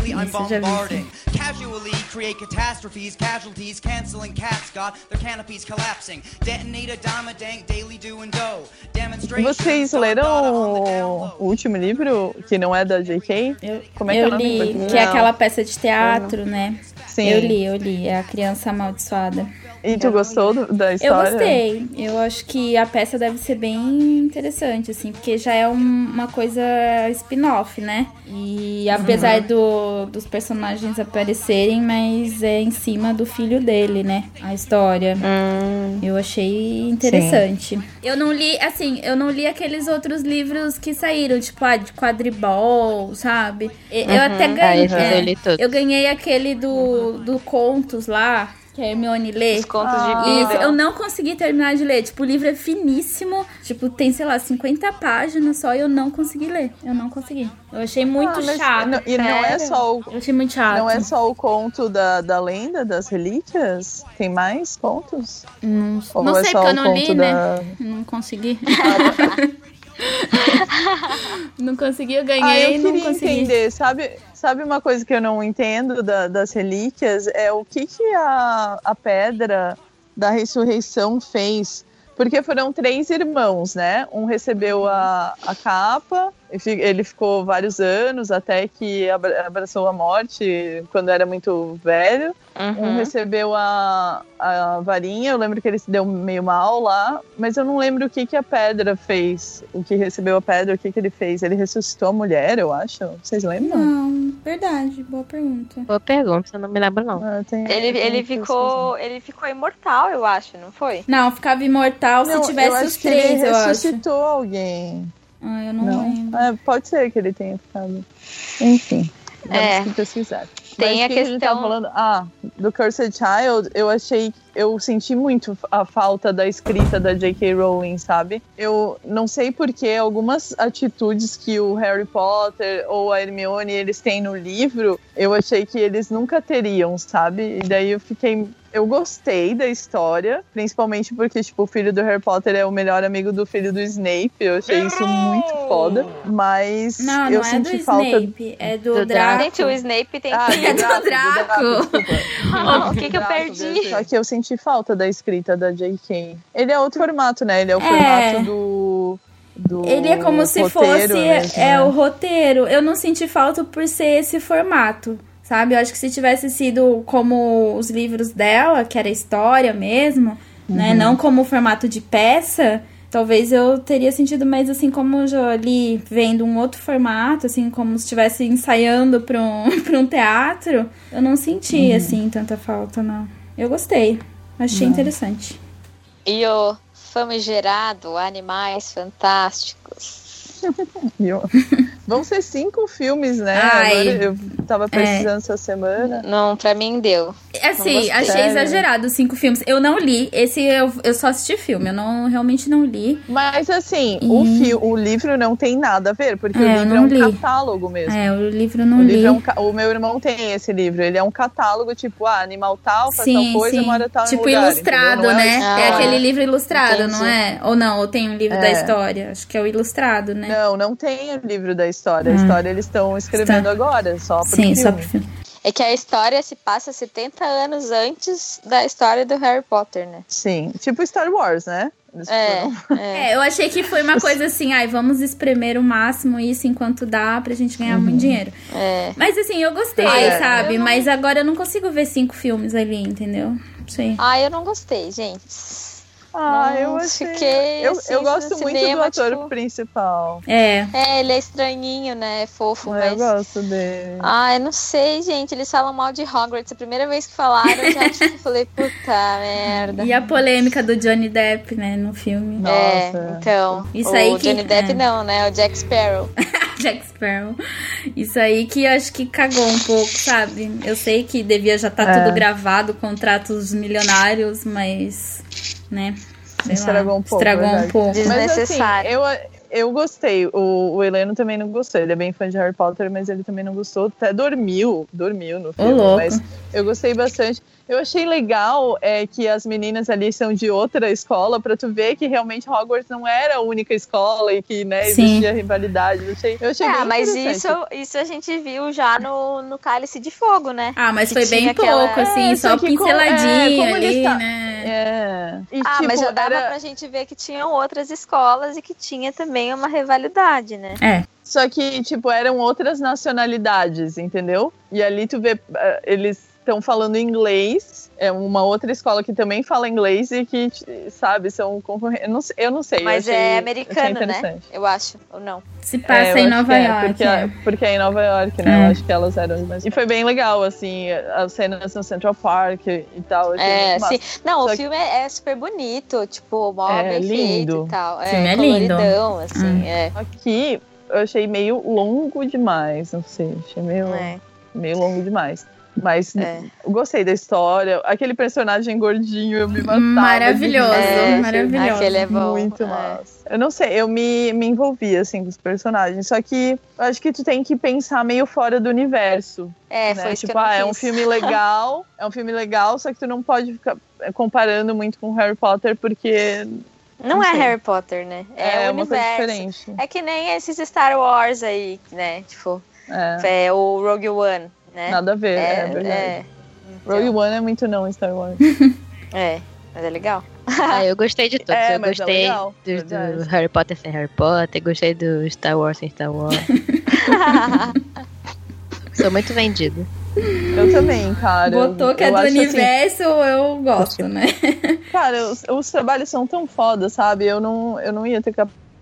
já vi. Casually create catastrophes, casualties, canceling cats, got their canopies collapsing. Detonate a dime a dank, daily do and do. Vocês leram o, o último livro, que não é da J.K.? Eu, Como é que é eu o nome em li, que é aquela peça de teatro, né? Sim. Eu li, eu li. É a criança amaldiçoada. E tu gostou do- da Eu história? gostei. Eu acho que a peça deve ser bem interessante, assim, porque já é um- uma coisa spin-off, né? E apesar Uhum. do, dos personagens aparecerem, mas é em cima do filho dele, né? A história. Hum. Eu achei interessante. Eu não li, assim, eu não li aqueles outros livros que saíram, tipo, ah, de quadribol, sabe? Eu até Ah, ganhei. esses é, eu eu ganhei aquele do, do Contos lá, que a Hermione lê. Os contos Ah. de Isso, eu não consegui terminar de ler. Tipo, o livro é finíssimo. Tipo, tem, sei lá, 50 páginas só e eu não consegui ler. Eu não consegui. Eu achei muito Ah, mas chato. não- e não é só o, Eu achei muito chato. não é só o conto da, da lenda das relíquias? Tem mais contos? Não, não é sei, porque eu o não li, conto né? da- Não consegui. não consegui, eu Ah, ganhei eu e não queria consegui. entender, sabe, sabe uma coisa que eu não entendo da- das relíquias? É o que, que a, a pedra da ressurreição fez? Porque foram três irmãos, né? Um recebeu a, a capa, ele ficou vários anos até que abra- abraçou a morte quando era muito velho. Um Uhum. recebeu a, a varinha, eu lembro que ele se deu meio mal lá, mas eu não lembro o que, que a pedra fez. O que recebeu a pedra, o que, que ele fez. Ele ressuscitou a mulher, eu acho. Vocês lembram? Não, verdade, boa pergunta. Boa pergunta, eu não me lembro não. Ah, tem- Ele, tem ele, ficou, ele ficou imortal, eu acho, não foi? Não, ficava imortal Não, se eu tivesse acho os que ele três, eu acho. ressuscitou alguém. Ah, eu não, Não? lembro. É, pode ser que ele tenha ficado. Enfim, É. que pesquisar. Tem Mas a que tava questão- falando? Ah, do Cursed Child, eu achei. Eu senti muito a falta da escrita da J.K. Rowling, sabe? Eu não sei porque algumas atitudes que o Harry Potter ou a Hermione eles têm no livro, eu achei que eles nunca teriam, sabe? E daí eu fiquei. Eu gostei da história, principalmente porque, tipo, o filho do Harry Potter é o melhor amigo do filho do Snape. Eu achei isso muito foda. Mas Não, eu não é senti do falta. Snape, é do, Do Draco. Gente, o Snape tem Ah, que... É do Draco. desculpa. Ah, o que que eu Draco, perdi? Só que eu senti falta da escrita da J.K. Ele é outro formato, né? Ele é o É. formato do. do Ele é como se roteiro fosse mesmo, é né? o roteiro. Eu não senti falta por ser esse formato, sabe? Eu acho que se tivesse sido como os livros dela, que era história mesmo, né? Uhum. Não como o formato de peça, talvez eu teria sentido mais assim como eu já ali vendo um outro formato, assim como se estivesse ensaiando para um, pra um teatro. Eu não senti Uhum. assim tanta falta, não. Eu gostei. Achei interessante. E o famigerado Animais Fantásticos. E Vão ser cinco filmes, né? Ai. Agora eu tava precisando essa semana. Não, pra mim deu. Assim, gostei. achei Sério? exagerado os cinco filmes. Eu não li. Esse eu, eu só assisti filme. Eu não, realmente não li. Mas assim, o, fi- o livro não tem nada a ver, porque É, o livro é um li. catálogo mesmo. É, o livro não O, li. livro é um ca- o meu irmão tem esse livro. Ele é um catálogo, tipo, ah, animal tal, faz tal coisa, mora tal Tipo lugar, ilustrado, é né? É história. aquele livro ilustrado, Entendi. não é? Ou não, ou tem um livro da É. história. Acho que é o ilustrado, né? Não, não tem o livro da história. A Ah. história eles estão escrevendo agora, só pro Sim, filme. só pro filme. É que a história se passa 70 anos antes da história do Harry Potter, né? Sim, tipo Star Wars, né? É, é. É, eu achei que foi uma coisa assim, ai, vamos espremer o máximo isso enquanto dá pra gente ganhar muito dinheiro. é. Mas assim, eu gostei, É. sabe? Eu não- Mas agora eu não consigo ver cinco filmes ali, entendeu? Não sei. Ah, eu não gostei, gente. Ah, Não, eu achei. fiquei, eu, assim, eu gosto muito cinema, do ator tipo- principal. É. É, ele é estranhinho, né? É fofo, Ah, Eu mas. gosto dele. Ah, eu não sei, gente. Eles falam mal de Hogwarts. A primeira vez que falaram, eu já tipo, falei, puta merda. E a polêmica do Johnny Depp, né, no filme. Nossa. É, então. Isso o aí que- Johnny Depp é. não, né? O Jack Sparrow. Jack Sparrow. Isso aí que eu acho que cagou um pouco, sabe? Eu sei que devia já estar É. tudo gravado, contratos milionários, mas, né? lá, Estragou um pouco, Estragou um verdade. pouco. Mas assim, Desnecessário. eu, eu gostei. O, o Heleno também não gostou. Ele é bem fã de Harry Potter, mas ele também não gostou. Até dormiu, dormiu no filme. louco. Mas eu gostei bastante. Eu achei legal é, que as meninas ali são de outra escola, pra tu ver que realmente Hogwarts não era a única escola e que né, Sim. existia rivalidade. Eu achei, eu achei É, bem mas isso, isso a gente viu já no, no Cálice de Fogo, né? Ah, mas Que foi bem aquela- pouco, assim, É, só com- pinceladinho é, como ele ali, tá- né? É. E, Ah, tipo, mas já dava era- pra gente ver que tinham outras escolas e que tinha também uma rivalidade, né? É. Só que, tipo, eram outras nacionalidades, entendeu? E ali tu vê, eh, eles estão falando inglês, é uma outra escola que também fala inglês e que, sabe, são concorrentes. Eu não sei, eu não sei. eu Mas achei- é achei americano, né? Eu acho, ou não? Se É, passa eu em Nova que é, York. porque, é. porque é em Nova York, né? É. Eu acho que elas eram. Mas... E foi bem legal, assim, as cenas no Central Park e tal. É, sim. Não, Só o que- filme é, é super bonito, tipo, mó É, lindo. feito e tal. O filme é lindo. coloridão, assim, Hum. é. Aqui eu achei meio longo demais, não sei. Achei meio, É. meio longo demais. Mas É. gostei da história. Aquele personagem gordinho, eu me matava. Maravilhoso. É, maravilhoso. Aquele é bom. Muito é. massa. Eu não sei, eu me, me envolvi, assim, com os personagens. Só que eu acho que tu tem que pensar meio fora do universo. É, né? foi isso tipo, que eu não ah, é um filme legal, é um filme legal, só que tu não pode ficar comparando muito com Harry Potter, porque Não, não é. Harry Potter, né? É, é, o uma coisa universo. diferente. É que nem esses Star Wars aí, né? Tipo, É, é, o Rogue One, né? nada a ver, é, é, verdade. é. Rogue Então, One é muito não Star Wars. é, mas é legal. Ah, eu gostei de todos. É, eu é gostei legal, do, do. Harry Potter sem Harry Potter, gostei do Star Wars sem Star Wars. Sou muito vendida. Eu também, cara. Botou que é do assim, universo, eu gosto, né? cara, os, os trabalhos são tão foda, sabe? Eu não, eu não ia ter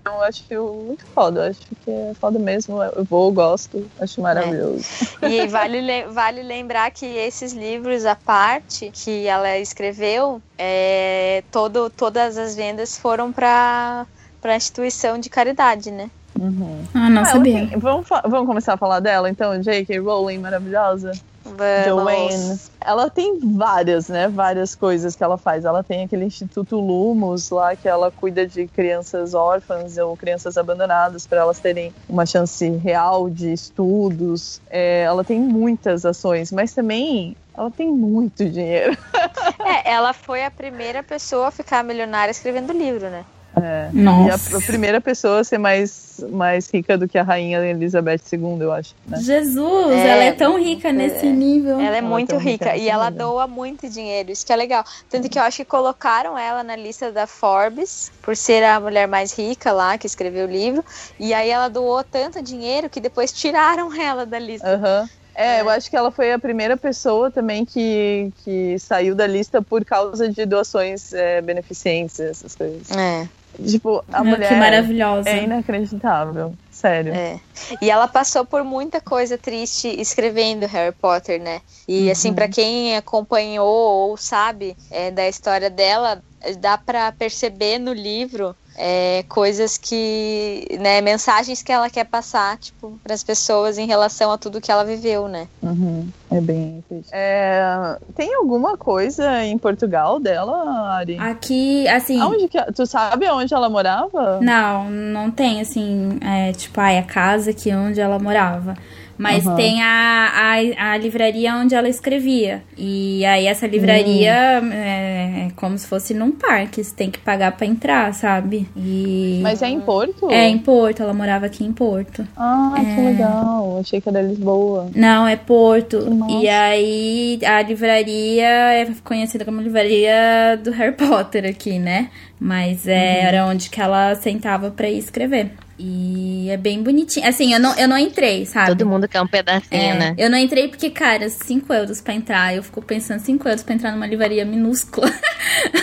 cap... Eu acho muito foda. Eu acho que é foda mesmo. Eu vou, eu gosto. Acho maravilhoso. E vale, le- vale lembrar que esses livros, a parte que ela escreveu, é, todo, todas as vendas foram para a instituição de caridade, né? Uhum. Ah, não Ah, sabia. vamos, vamos começar a falar dela, então? J.K. Rowling, maravilhosa. Vamos. Joanne. Ela tem várias, né? Várias coisas que ela faz. Ela tem aquele Instituto Lumos lá que ela cuida de crianças órfãs ou crianças abandonadas para elas terem uma chance real de estudos. É, ela tem muitas ações, mas também ela tem muito dinheiro. É, ela foi a primeira pessoa a ficar milionária escrevendo livro, né? É. E a, a primeira pessoa a ser mais, mais rica do que a rainha Elizabeth II, eu acho. Né? Jesus, É, ela é tão rica nesse nível. Ela é Ela muito rica rica e ela nesse doa muito dinheiro, isso que é legal. Tanto que eu acho que colocaram ela na lista da Forbes, por ser a mulher mais rica lá, que escreveu o livro. E aí ela doou tanto dinheiro que depois tiraram ela da lista. Aham. É, É. eu acho que ela foi a primeira pessoa também que, que saiu da lista por causa de doações é, beneficentes, essas coisas. É, Tipo, a Ah, mulher que maravilhosa. é inacreditável. Sério. é. E ela passou por muita coisa triste escrevendo Harry Potter, né? E assim, pra quem acompanhou ou sabe é, da história dela, dá pra perceber no livro é, coisas que, né, mensagens que ela quer passar, tipo, para as pessoas em relação a tudo que ela viveu, né? Uhum, É bem. É, tem alguma coisa em Portugal dela, Ari? Aqui, assim. Aonde que, tu sabe aonde ela morava? Não, não tem assim, é, tipo, ai, a casa aqui onde ela morava. Mas Aham. tem a, a, a livraria onde ela escrevia. E aí essa livraria Hum. é, é como se fosse num parque. Você tem que pagar pra entrar, sabe? E. Mas é em Porto? É, em Porto, ela morava aqui em Porto. Ah, que É. legal. Achei que era Lisboa. Não, é Porto. Nossa. E aí a livraria é conhecida como livraria do Harry Potter aqui, né? Mas é, Uhum. era onde que ela sentava pra ir escrever. E é bem bonitinho. Assim, eu não, eu não entrei, sabe? Todo mundo quer um pedacinho, É, né? Eu não entrei porque, cara, 5 euros pra entrar. Eu fico pensando, 5 euros pra entrar numa livraria minúscula.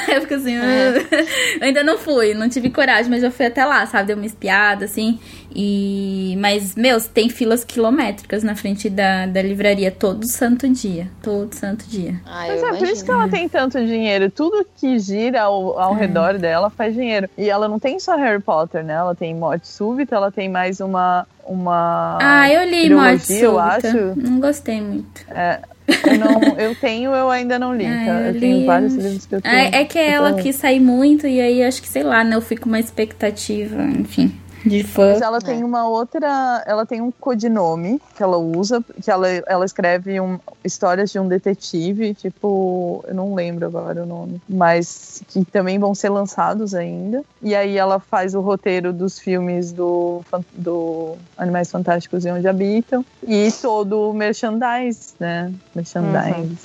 Aí eu fico assim, É. eu ainda não fui, não tive coragem, mas eu fui até lá, sabe? Deu uma espiada, assim. E. Mas, meu, tem filas quilométricas na frente da, da livraria todo santo dia. Todo santo dia. Ah, Mas é por isso que ela tem tanto dinheiro. Tudo que gira ao, ao redor dela faz dinheiro. E ela não tem só Harry Potter, né? Ela tem Morte Súbita, ela tem mais uma. uma Ah, eu li Morte eu Súbita. acho. Não gostei muito. Eu, não, eu tenho, eu ainda não li. Ah, tá? eu Eu, tenho li vários livros que eu tenho. É, é que ela quis sair muito e aí acho que, sei lá, né? Eu fico com uma expectativa, enfim, de fã. Mas ela tem uma outra. Ela tem um codinome que ela usa, que ela, ela escreve um, histórias de um detetive, tipo, eu não lembro agora o nome, mas que também vão ser lançados ainda. E aí ela faz o roteiro dos filmes do, do Animais Fantásticos e Onde Habitam. E todo o merchandise, né? Merchandise.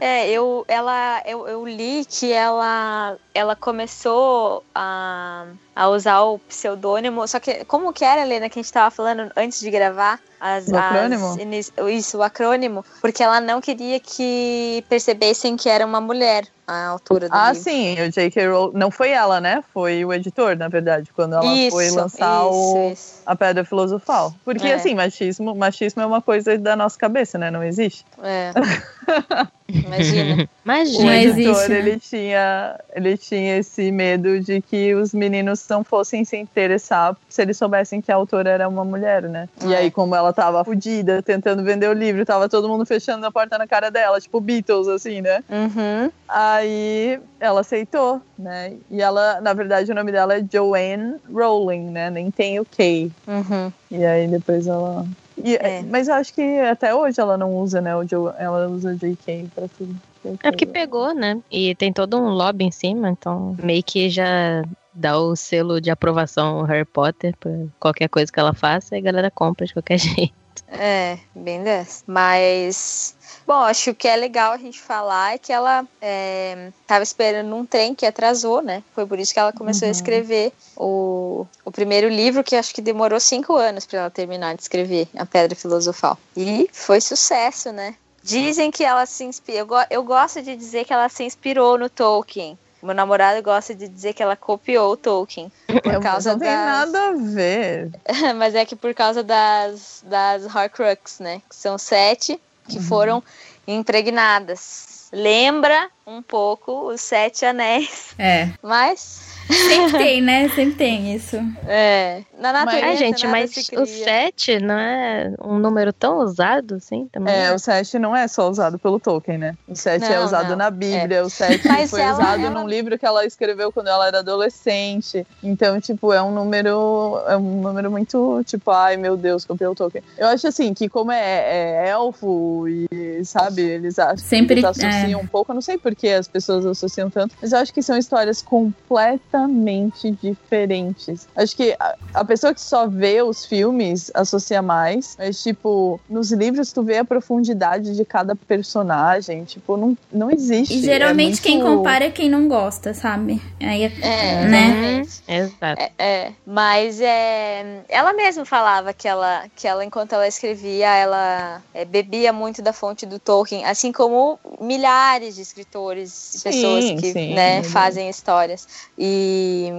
É, eu, ela, eu, eu li que ela, ela começou a, a usar o pseudônimo, só que como que era, Helena, que a gente tava falando antes de gravar? As, O acrônimo? as isso, o acrônimo, porque ela não queria que percebessem que era uma mulher a altura do Ah, livro. sim, o J.K. Rowling. Não foi ela, né? Foi o editor, na verdade, quando ela foi Isso, lançar o, isso, isso. a Pedra Filosofal. Porque, É. assim, machismo, machismo é uma coisa da nossa cabeça, né? Não existe. É. Imagina. O Imagina. Não editor, existe, né? ele, tinha, ele tinha esse medo de que os meninos não fossem se interessar se eles soubessem que a autora era uma mulher, né? E É. aí, como ela tava fodida, tentando vender o livro, tava todo mundo fechando a porta na cara dela, tipo Beatles, assim, né? Uhum. Aí ela aceitou, né? E ela, na verdade, o nome dela é Joanne Rowling, né? Nem tem o K. Uhum. E aí depois ela. E- É. Mas eu acho que até hoje ela não usa, né? O ela usa JK pra tudo. É porque pegou, né? E tem todo um lobby em cima, então meio que já dá o selo de aprovação Harry Potter pra qualquer coisa que ela faça e a galera compra de qualquer jeito. É, bem dessa. Mas, bom, acho que o que é legal a gente falar é que ela é, tava esperando um trem que atrasou, né? Foi por isso que ela começou a escrever o, o primeiro livro, que acho que demorou cinco anos para ela terminar de escrever, A Pedra Filosofal. E foi sucesso, né? Dizem que ela se inspirou. Eu, go- eu gosto de dizer que ela se inspirou no Tolkien. Meu namorado gosta de dizer que ela copiou o Tolkien. Por causa não tem das- nada a ver. Mas é que por causa das, das Horcrux, né? Que são sete que foram impregnadas. Lembra um pouco os sete anéis. É. Mas, Sempre tem, né? Sempre tem isso. é. Na natureza. Ah, gente, nada mas se o. 7 não é um número tão usado assim também? É, o 7 não é só usado pelo Tolkien, né? O 7 é usado não. na Bíblia, o 7 Mas foi ela- usado ela- num livro que ela escreveu quando ela era adolescente. Então, tipo, é um número. É um número muito, tipo, ai meu Deus, copiou o Tolkien. Eu acho assim que como é, é elfo e, sabe, eles acham Sempre- eles associam um pouco, eu não sei por que as pessoas associam tanto, mas eu acho que são histórias completamente diferentes. Acho que a, a pessoa que só vê os filmes associa mais, mas, tipo, nos livros tu vê a profundidade de cada personagem, tipo, não, não existe. E geralmente É quem muito- compara é quem não gosta, sabe? Aí é, É, né? exatamente. Exato. É, é, mas é, ela mesma falava que ela, que ela enquanto ela escrevia, ela é, bebia muito da fonte do Tolkien, assim como milhares de escritores e Sim, pessoas que sim, né, fazem histórias. E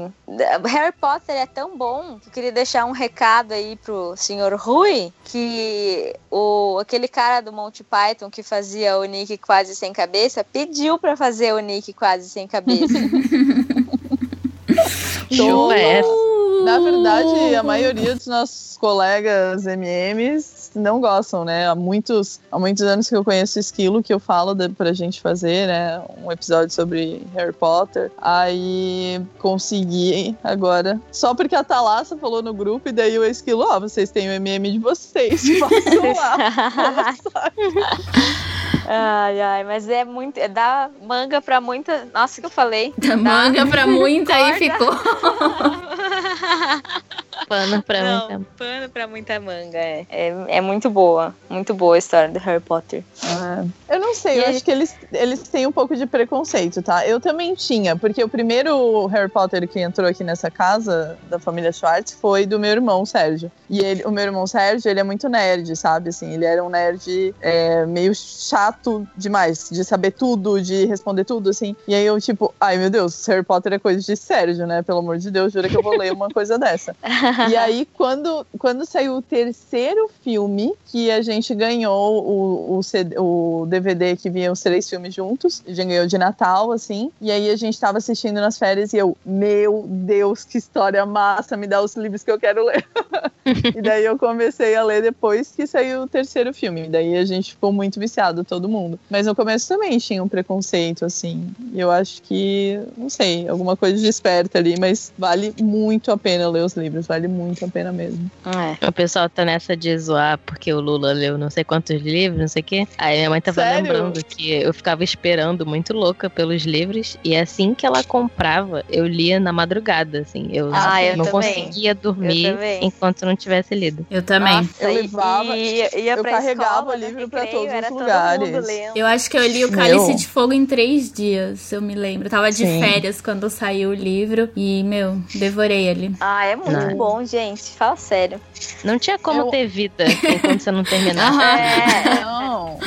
Harry Potter é tão bom que eu queria deixar um recado aí pro senhor Rui, que o, aquele cara do Monty Python que fazia o Nick quase sem cabeça, pediu pra fazer o Nick quase sem cabeça. Essa. Na verdade, a maioria dos nossos colegas MMs não gostam, né? Há muitos, há muitos anos que eu conheço o Esquilo, que eu falo de, pra gente fazer, né? Um episódio sobre Harry Potter. Aí consegui agora. Só porque a Thalassa falou no grupo, e daí o Esquilo, ó, vocês têm o MM de vocês, façam lá. Ai, ai, mas é muito. É dar manga pra muita. Nossa, o que eu falei? Da manga pra muita aí ficou. Pano pra Não, mim. pano pra muita manga. É. é. É muito boa. Muito boa a história do Harry Potter. É. Eu não sei, eu E acho que eles, eles têm um pouco de preconceito, tá? Eu também tinha, porque o primeiro Harry Potter que entrou aqui nessa casa da família Schwartz foi do meu irmão Sérgio. E ele, o meu irmão Sérgio, ele é muito nerd, sabe? Assim, ele era um nerd é, meio chato demais, de saber tudo, de responder tudo, assim. E aí eu, tipo, ai meu Deus, Harry Potter é coisa de Sérgio, né? Pelo amor de Deus, jura que eu vou ler uma coisa dessa. E aí, quando, quando saiu o terceiro filme, que a gente ganhou o, o, CD o DVD que vinha os três filmes juntos, a gente ganhou de Natal, assim, e aí a gente tava assistindo nas férias e eu, meu Deus, que história massa, me dá os livros que eu quero ler. e daí eu comecei a ler depois que saiu o terceiro filme, e daí a gente ficou muito viciado, todo mundo. Mas no começo também tinha um preconceito, assim, e eu acho que, não sei, alguma coisa desperta ali, mas vale muito a pena ler os livros, vale muito a pena mesmo. É. O pessoal tá nessa de zoar porque o Lula leu não sei quantos livros, não sei o quê. Aí minha mãe tava Sério? lembrando que eu ficava esperando muito louca pelos livros. E assim que ela comprava, eu lia na madrugada, assim. Eu Ah, eu não conseguia dormir enquanto não tivesse lido. Eu também. Nossa, Eu levava- e ia, ia eu carregava escola, livro pra recreio, todos os todo lugares. lendo. Eu acho que eu li o Meu. Cálice de Fogo em três dias, eu me lembro. Eu tava de Sim. férias quando saiu o livro e, meu, devorei ele. Ah, é muito Não. bom, gente. Fala sério. Não tinha como Eu- ter vida enquanto você não terminasse. Aham. É. Não.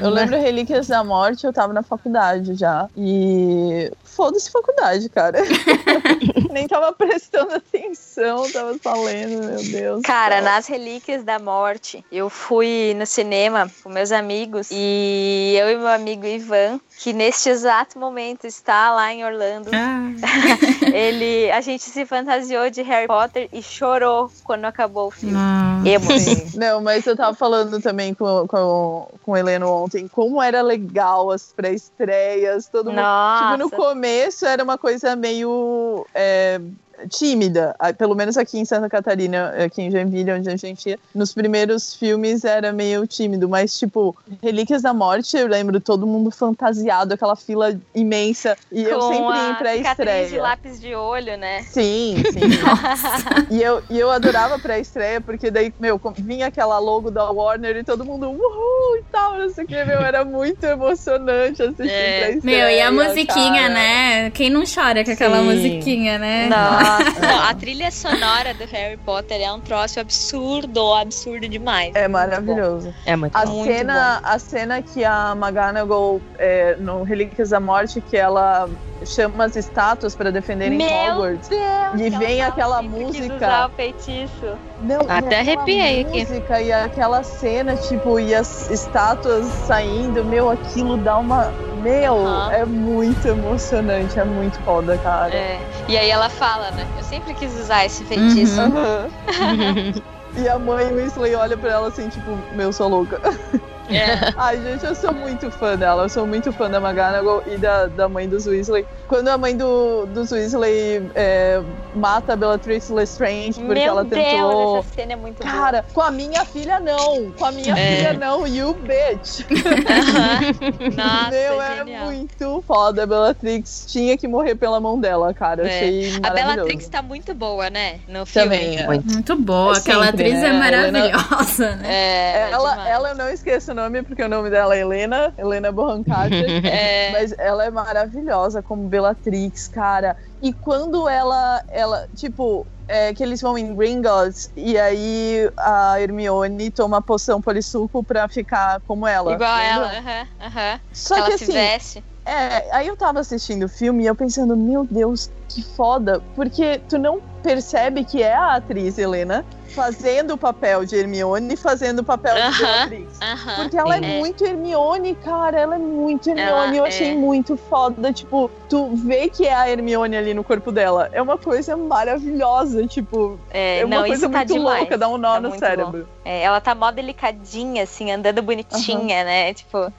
Eu lembro Relíquias da Morte, eu tava na faculdade já. E foda-se faculdade, cara. Nem tava prestando atenção, tava só lendo, meu Deus. Cara, Só. nas Relíquias da Morte, eu fui no cinema com meus amigos e eu e meu amigo Ivan, que neste exato momento está lá em Orlando, Ah. ele, a gente se fantasiou de Harry Potter e chorou quando acabou o filme. Não. Emo. Sim. Não, mas eu tava falando também com, com, com o Heleno ontem como era legal as pré-estreias, todo mundo. Nossa, Tipo, no começo era uma coisa meio é, um, tímida, Ah, pelo menos aqui em Santa Catarina, aqui em Joinville, onde a gente ia, nos primeiros filmes era meio tímido, mas tipo, Relíquias da Morte, eu lembro todo mundo fantasiado, aquela fila imensa, e eu Com sempre ia a pra cicatriz de estreia. lápis de olho, né? Sim, sim. e, eu, e eu adorava pré-estreia, porque daí, meu, vinha aquela logo da Warner e todo mundo, uhul e tal, não sei o que, meu, era muito emocionante assistir É. pré-estreia. Meu, e a musiquinha, cara. né? Quem não chora com aquela Sim. musiquinha, né? Nossa, não, a trilha sonora do Harry Potter é um troço absurdo, absurdo demais. É Muito bom. maravilhoso. É muito A bom. Muito cena, a cena que a McGonagall, é, no Relíquias da Morte, que ela chama as estátuas para defenderem Meu Hogwarts. Deus, E vem aquela sempre quis música. usar o feitiço. Não, Até arrepiei aqui. música e aquela cena, tipo, e as estátuas saindo, meu, aquilo dá uma. Meu, Aham. é muito emocionante, é muito foda, cara. É. E aí ela fala, né? Eu sempre quis usar esse feitiço. Uhum. E a mãe Weasley olha pra ela assim, tipo, meu, sou louca. É. Ai, gente, eu sou muito fã dela. Eu sou muito fã da McGonagall e da, da mãe dos Weasley. Quando a mãe do, dos Weasley é, mata a Bellatrix Lestrange porque Meu ela Deus, tentou... essa cena é muito boa. Cara, com a minha filha não. Com a minha É. filha não, you bitch. Aham. Nossa, Meu, é genial. muito foda. A Bellatrix tinha que morrer pela mão dela, cara. Eu É. achei A. Bellatrix tá muito boa, né? No filme. Também, é. Muito. Muito boa, É aquela sempre, atriz né? é maravilhosa, né? É, Ela, demais. ela eu não esqueço o nome, porque o nome dela é Helena, Helena Bonham Carter. É, Mas ela é maravilhosa como Bellatrix, cara. E quando ela, ela tipo, é, que eles vão em Gringotts e aí a Hermione toma a poção polissuco pra ficar como ela. igual a ela. Aham, aham. Só ela que se assim, veste. é, aí eu tava assistindo o filme e eu pensando, meu Deus, que foda, porque tu não percebe que é a atriz Helena fazendo o papel de Hermione e fazendo o papel de Aham. Bellatrix. Aham. Porque ela é, É. muito Hermione, cara. Ela é muito Hermione. Ela eu achei é. muito foda. Tipo, tu vê que é a Hermione ali no corpo dela. É uma coisa maravilhosa. Tipo, É, é uma não, coisa tá muito demais. louca, dá um nó Tá no cérebro. É, ela tá mó delicadinha, assim, andando bonitinha, né? Tipo,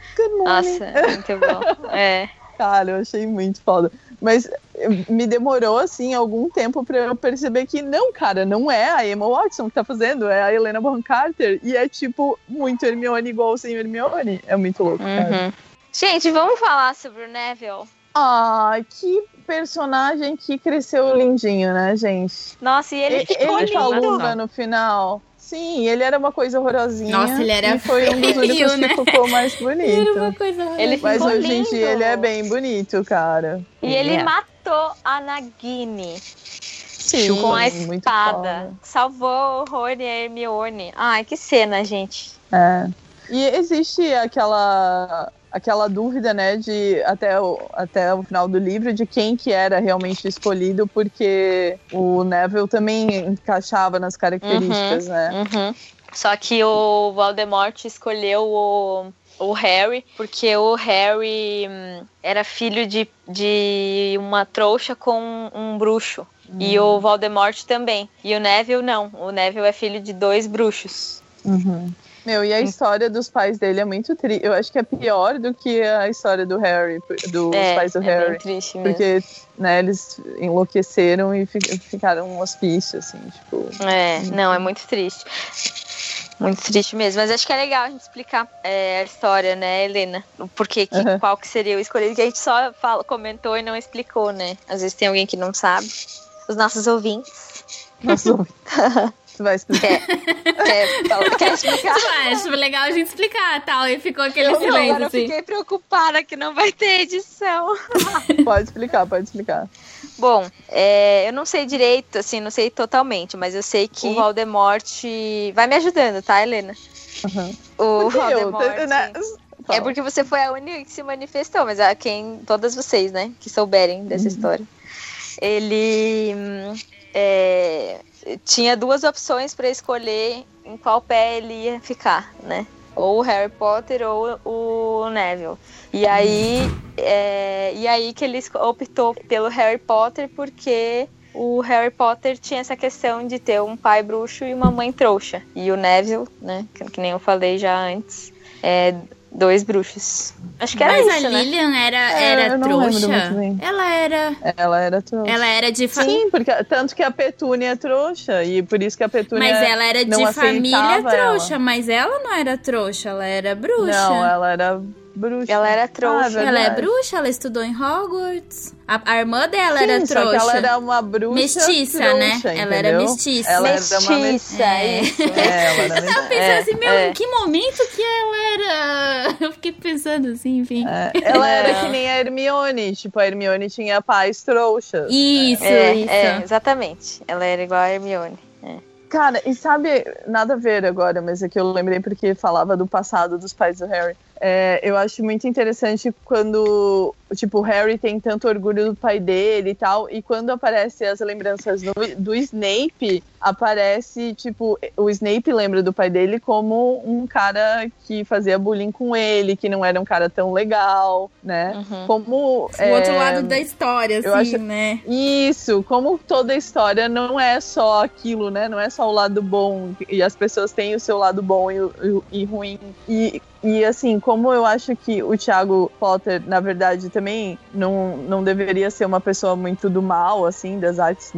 nossa, muito bom. É. Cara, eu achei muito foda. Mas eh, me demorou, assim, algum tempo pra eu perceber que não, cara, não é a Emma Watson que tá fazendo, é a Helena Bonham Carter. E é, tipo, muito Hermione igual sem Hermione. É muito louco, cara. Uhum. Gente, vamos falar sobre o Neville. Ah, que personagem que cresceu lindinho, né, gente? Nossa, e ele Ele, ficou ele lindo. né, no final. Sim, ele era uma coisa horrorosinha. Nossa, ele era E foi um dos únicos né? que ficou mais Era uma bonito. coisa Ele Mas hoje em dia ele é bem bonito, cara. E ele É. matou a Nagini Sim, com a espada. Salvou o Rony e a Hermione. Ai, que cena, gente. É. E existe aquela aquela dúvida, né, de até o, até o final do livro de quem que era realmente escolhido, porque o Neville também encaixava nas características, né? Uhum. Só que o Voldemort escolheu o, o Harry, porque o Harry hum, era filho de, de uma trouxa com um bruxo. E o Voldemort também. E o Neville não. O Neville é filho de dois bruxos. Uhum. Meu, e a história dos pais dele é muito triste. Eu acho que é pior do que a história do Harry, dos é, pais do é Harry. bem triste mesmo. Porque, né, eles enlouqueceram e fi- ficaram um hospício, assim, tipo. É, não, é muito triste. Muito triste mesmo. Mas acho que é legal a gente explicar é, a história, né, Helena? O porquê, que, Uhum. qual que seria o escolhido, que a gente só fala, comentou e não explicou, né? Às vezes tem alguém que não sabe. Os nossos ouvintes. Nossa, tu vai explicar. Quer, quer, falar- quer explicar? Ah, acho legal a gente explicar tal. E ficou aquele Eu não, silêncio agora eu assim. fiquei preocupada que não vai ter edição. Pode explicar, pode explicar. Bom, é, eu não sei direito, assim, não sei totalmente, mas eu sei que o Voldemort. Vai me ajudando, tá, Helena? Uhum. O eu, Voldemort. né, É porque você foi a única que se manifestou, mas a quem. Todas vocês, né? Que souberem dessa história. Ele. hum, é, tinha duas opções para escolher em qual pé ele ia ficar, né? Ou o Harry Potter ou o Neville. E aí, é, e aí que ele optou pelo Harry Potter porque o Harry Potter tinha essa questão de ter um pai bruxo e uma mãe trouxa. E o Neville, né, que, que nem eu falei já antes, é, Dois bruxos. Acho que era Mas isso, a né? Lilian era, É, era não lembro trouxa. muito bem. Ela era. Ela era trouxa. Ela era de família. Sim, porque tanto que a Petúnia é trouxa e por isso que a Petúnia Mas ela era não de família aceitava ela. trouxa, mas ela não era trouxa, ela era bruxa. Não, ela era bruxa. Ela era trouxa. Ah, Ela é bruxa, ela estudou em Hogwarts. A, a irmã dela Sim, era só trouxa. que ela era uma bruxa Mestiça, trouxa, né? Ela era entendeu? mestiça. Ela era uma Mestiça, É. É, ela era Eu tava pensando É, assim, meu, é. em que momento que ela era. Eu fiquei pensando assim, enfim. É, ela era que nem a Hermione. Tipo, a Hermione tinha pais trouxas. Isso, É, isso. é, exatamente. Ela era igual a Hermione. Cara, e sabe, nada a ver agora, mas é que eu lembrei porque falava do passado dos pais do Harry. É, eu acho muito interessante quando, tipo, o Harry tem tanto orgulho do pai dele e tal, e quando aparece as lembranças do, do Snape, aparece, tipo, o Snape lembra do pai dele como um cara que fazia bullying com ele, que não era um cara tão legal, né? Uhum. Como. O é, outro lado da história, assim, acho- né? Isso, como toda história não é só aquilo, né? Não é só o lado bom. E as pessoas têm o seu lado bom e, o- e ruim. E, e assim, como eu acho que o Thiago Potter, na verdade, também não, não deveria ser uma pessoa muito do mal, assim, das artes,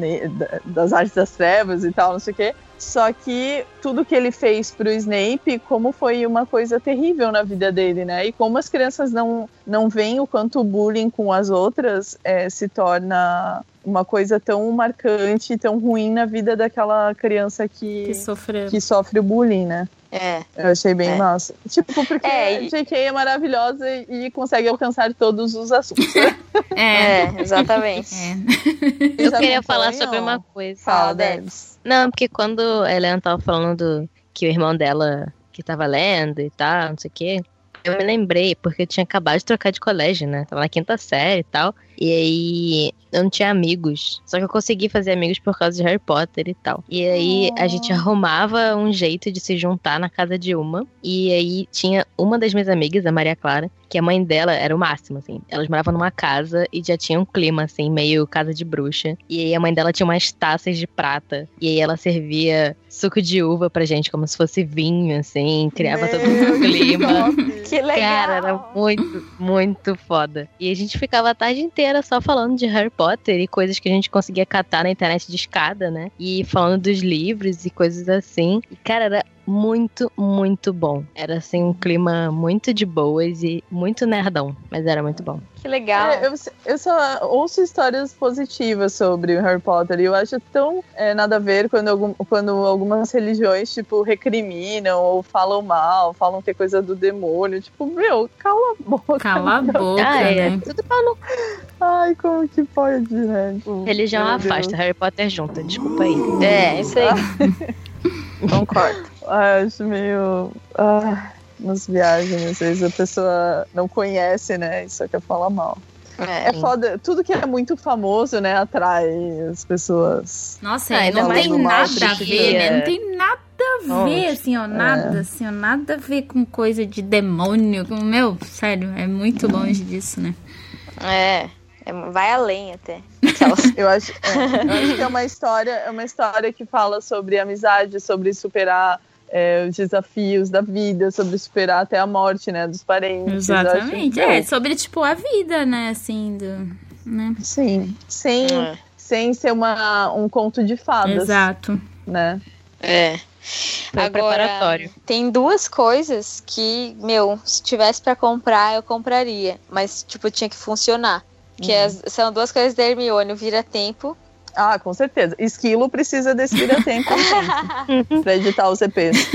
das artes das trevas e tal, não sei o quê. Só que tudo que ele fez pro Snape, como foi uma coisa terrível na vida dele, né? E como as crianças não, não veem o quanto o bullying com as outras eh, se torna uma coisa tão marcante, tão ruim na vida daquela criança que, Que sofreu. que sofre o bullying, né? É. Eu achei bem É. massa. Tipo, porque É, a e- JK é maravilhosa e consegue alcançar todos os assuntos. É. É, exatamente. É. Eu queria falar sobre uma coisa. Fala, Debs. Debs. Não, porque quando a Helena tava falando que o irmão dela que tava lendo e tal, não sei o quê, eu me lembrei, porque eu tinha acabado de trocar de colégio, né? Tava na quinta série e tal. E aí eu não tinha amigos. Só que eu consegui fazer amigos por causa de Harry Potter e tal. E aí a gente arrumava um jeito de se juntar na casa de uma. E aí tinha uma das minhas amigas, a Maria Clara, que a mãe dela era o máximo, assim. Elas moravam numa casa e já tinha um clima, assim, meio casa de bruxa. E aí a mãe dela tinha umas taças de prata. E aí ela servia suco de uva pra gente, como se fosse vinho, assim. Criava todo Meu, um clima. Que legal. Cara, era muito, muito foda. E a gente ficava a tarde inteira só falando de Harry Potter e coisas que a gente conseguia catar na internet de escada, né? E falando dos livros e coisas assim. E, cara, era muito, muito bom. Era, assim, um clima muito de boas e muito nerdão. Mas era muito bom. Que legal. É, eu, eu só ouço histórias positivas sobre o Harry Potter e eu acho tão é, nada a ver quando, algum, quando algumas religiões, tipo, recriminam ou falam mal, falam que é coisa do demônio. Tipo, meu, cala a boca. Cala a boca, ah, é. né? Tudo pau no Ai, como que pode, né? Tipo, Religião afasta, Deus. Harry Potter junta. Desculpa aí. É, isso aí. Concordo. Acho meio. Ah, nas viagens, às vezes a pessoa não conhece, né? E só quer falar mal. É. É foda. Tudo que é muito famoso, né, atrai as pessoas. Nossa, é, não tem nada a ver, preferia- né? Não tem nada a ver, Nossa, assim, ó, nada, assim, ó, nada a ver com coisa de demônio. Meu, sério, é muito longe disso, né? É. É, Vai além até. Eu acho, é, eu acho que é uma história, é uma história que fala sobre amizade, sobre superar é, os desafios da vida, sobre superar até a morte, né, dos parentes. Eu acho Exatamente. que, É, sobre, tipo, a vida, né, assim, do... Né? Sim, sem, É. sem ser uma, um conto de fadas, Exato. né? É. Foi Agora, preparatório. Tem duas coisas que, meu, se tivesse pra comprar, eu compraria. Mas, tipo, tinha que funcionar. Que as- são duas coisas da Hermione, o vira-tempo. Ah, com certeza. Esquilo precisa desse vira-tempo pra editar os EPs.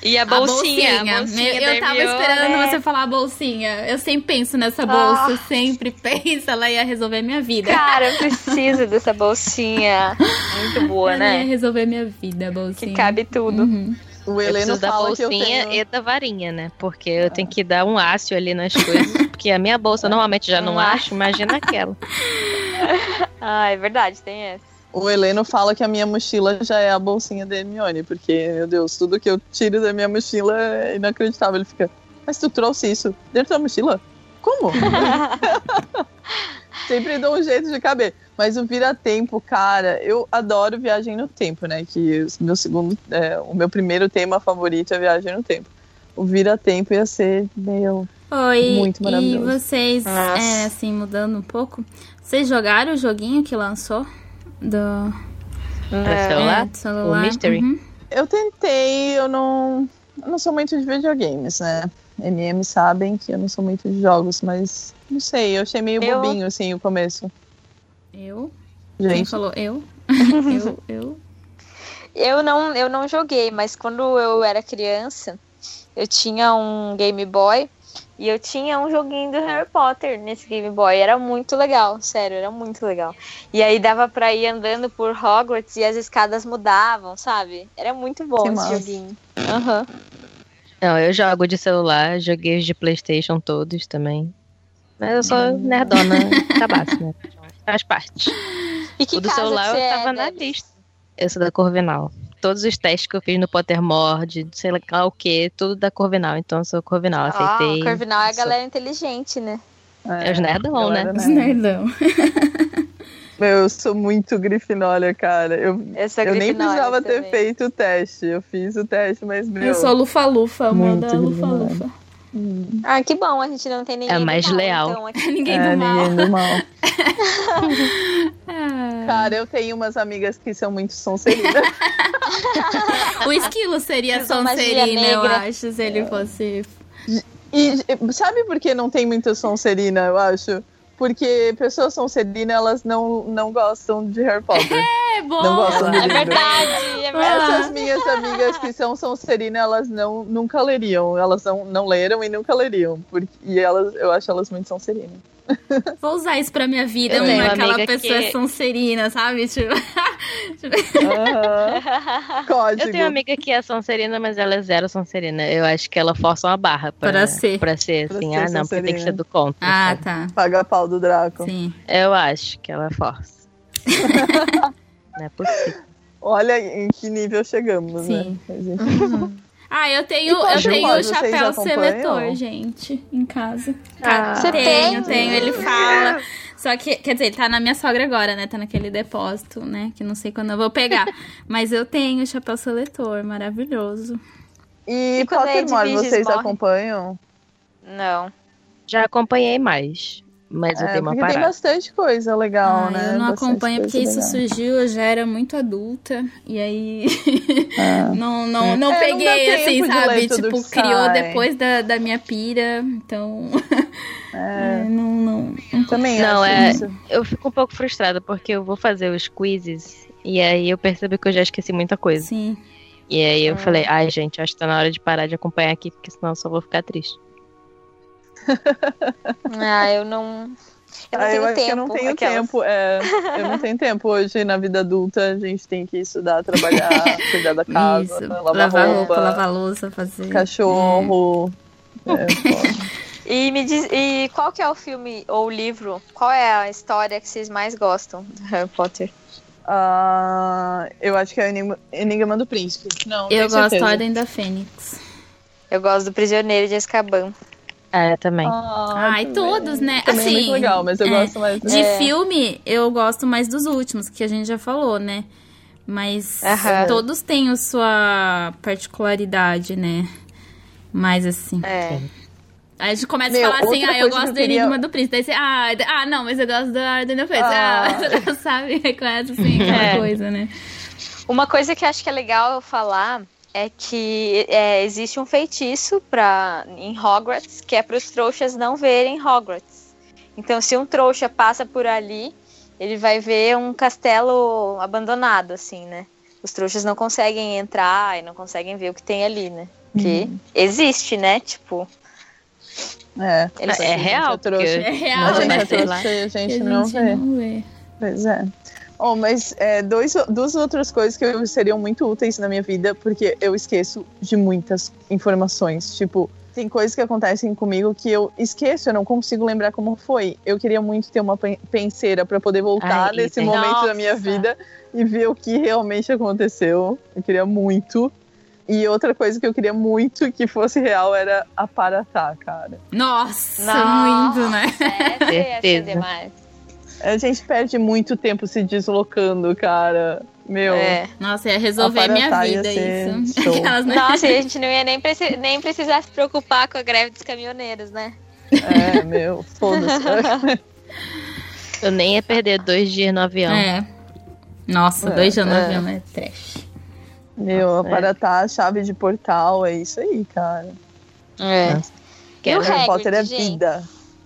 E a A bolsinha. A bolsinha, Meu, da eu tava Hermione. esperando você falar a bolsinha. Eu sempre penso nessa bolsa, eu sempre penso, ela ia resolver minha vida. Cara, eu preciso dessa bolsinha. Muito boa, ela ia né? resolver minha vida, a bolsinha. Que cabe tudo. Uhum. O Eu Heleno preciso da fala que eu bolsinha tenho... e da varinha, né? Porque eu tenho que dar um ácio ali nas coisas. Porque a minha bolsa normalmente já não Um acho, imagina aquela. Ah, é verdade, tem essa. O Heleno fala que a minha mochila já é a bolsinha da Hermione, porque, meu Deus, tudo que eu tiro da minha mochila é inacreditável. Ele fica, mas tu trouxe isso dentro da mochila? Como? Sempre dou um jeito de caber. Mas o vira-tempo, cara, eu adoro viagem no tempo, né? Que o meu segundo, é, o meu primeiro tema favorito é viagem no tempo. o vira-tempo ia ser meio. Oi, Muito e maravilhoso. vocês, Nossa. é, assim, mudando um pouco, vocês jogaram o joguinho que lançou? Do, Pra celular? é, do celular? O Mystery? Uhum. Eu tentei, eu não. Eu não sou muito de videogames, né? MM sabem que eu não sou muito de jogos, mas não sei, eu achei meio Eu- bobinho assim o começo. Eu? Quem Gente, falou? Eu? eu, eu. Eu não, eu não joguei, mas quando eu era criança, eu tinha um Game Boy e eu tinha um joguinho do Harry Potter nesse Game Boy. Era muito legal, sério, era muito legal. E aí dava pra ir andando por Hogwarts e as escadas mudavam, sabe? Era muito bom Que esse massa. joguinho. Aham. Não, eu jogo de celular, joguei os de Playstation todos também. Mas eu sou nerdona cabaço, né? Faz parte. E que o do casa celular que eu é, tava na Debs? lista. Eu sou da Corvinal. Todos os testes que eu fiz no Pottermore, de sei lá o que, tudo da Corvinal. Então eu sou Corvinal, Ah, aceitei. Corvinal é a Sou- galera inteligente, né? É os nerdão, né? galera Os nerd. nerdão. Meu, eu sou muito grifinória, cara. Eu, sou eu nem precisava ter também. feito o teste. Eu fiz o teste, mas meu. Eu sou Lufa-Lufa, a Muito moda Lufa-Lufa. Ah, que bom, a gente não tem ninguém É do mais mal, leal. então, aqui. Ninguém é, do mal. ninguém do mal. Cara, eu tenho umas amigas que são muito sonserinas. O esquilo seria magia Sonserina, eu acho, se ele fosse. E sabe por que não tem muita Sonserina, eu acho? Porque pessoas Sonserina, elas não, não gostam de Harry Potter. É bom! Não gostam do É verdade, é verdade. Essas minhas amigas que são Sonserina, elas não, nunca leriam. Elas não, não leram e nunca leriam. Porque, e elas, eu acho elas muito Sonserina. Vou usar isso pra minha vida, Eu uma aquela pessoa que- sonserina, sabe? Tipo. Código. Eu tenho uma amiga que é Sonserina, mas ela é zero Sonserina. Eu acho que ela força uma barra pra, Pra ser. Pra ser, Pra assim. ser ah, não, porque tem que ser do conto. ah, sabe? tá. Paga pau do Draco. Sim. Eu acho que ela força. não é possível. Olha em que nível chegamos, Sim. né? Enfim. Ah, eu tenho, eu tenho o chapéu seletor, gente, em casa. Ah. Você tenho, tem? tenho. Ele fala. Só que, quer dizer, ele tá na minha sogra agora, né? Tá naquele depósito, né? Que não sei quando eu vou pegar. Mas eu tenho o chapéu seletor, maravilhoso. E E Pottermore, vocês morre? acompanham? Não. Já acompanhei mais, mas eu É, tenho uma porque tem parada. bastante coisa legal, Ah, né? eu não Bastante acompanho porque isso legal. surgiu, eu já era muito adulta. E aí. Ah. não, não, não É, não dá peguei, tempo assim, sabe? Tipo, criou sai. depois da, da minha pira. Então. É, é, não, não. também Não, acho é- isso. Eu fico um pouco frustrada porque eu vou fazer os quizzes e aí eu percebo que eu já esqueci muita coisa. Sim. E aí eu falei, ai gente, acho que tá na hora de parar de acompanhar aqui, porque senão eu só vou ficar triste. Ah, eu não. Eu não Ah, tenho eu acho tempo. que eu não tenho aquelas. tempo. É, eu não tenho tempo hoje na vida adulta. A gente tem que estudar, trabalhar, cuidar da casa, Isso. lavar, Lavar roupa, roupa, lavar louça, fazer. cachorro. É, foda. E me diz, e qual que é o filme ou livro? Qual é a história que vocês mais gostam do Harry Potter? Ah, eu acho que é o Enigma, Enigma do Príncipe. Não, Eu gosto da. Ordem da Fênix. Eu gosto do Prisioneiro de Azkaban. É, também. Ah, Ai, também. todos, né? Também é assim, muito legal, mas eu é, gosto mais De É. filme, eu gosto mais dos últimos, que a gente já falou, né? Mas Aham. todos têm a sua particularidade, né? Mas assim. É. Aí a gente começa Meu, a falar assim, ah, eu gosto eu do queria- Enigma do Príncipe. Daí você, ah, ah, não, mas eu gosto da Ordem da Fênix. Ah. Ah, sabe? Aí Começa assim, aquela É. coisa, né? Uma coisa que eu acho que é legal eu falar é que é, existe um feitiço pra, em Hogwarts que é para os trouxas não verem Hogwarts. Então, se um trouxa passa por ali, ele vai ver um castelo abandonado, assim, né? Os trouxas não conseguem entrar e não conseguem ver o que tem ali, né? Que Uhum. existe, né? Tipo, É, eles É real, eu trouxe. É real, a gente né? é trouxa e a gente a não gente vê. não vê. Pois é. Oh, mas é, dois, duas outras coisas que eu- seriam muito úteis na minha vida, porque eu esqueço de muitas informações. Tipo, tem coisas que acontecem comigo que eu esqueço, eu não consigo lembrar como foi. Eu queria muito ter uma pen- penseira para poder voltar Ai, nesse momento da minha Nossa. vida e ver o que realmente aconteceu. Eu queria muito. E outra coisa que eu queria muito que fosse real era a Paratá, cara. Nossa, Nossa. muito, né? ser Certeza. demais. A gente perde muito tempo se deslocando, cara. Meu, É. Nossa, ia resolver minha ia vida isso. né? Nossa, a gente não ia nem, preci- nem precisar se preocupar com a greve dos caminhoneiros, né? é, meu, foda-se. Eu nem ia perder dois dias no avião. É. Nossa, É, dois dias no é. avião é trash. Meu, Nossa, é. Aparatá, chave de portal, é isso aí, cara. É. Nossa. E o Harry Potter é gente? vida.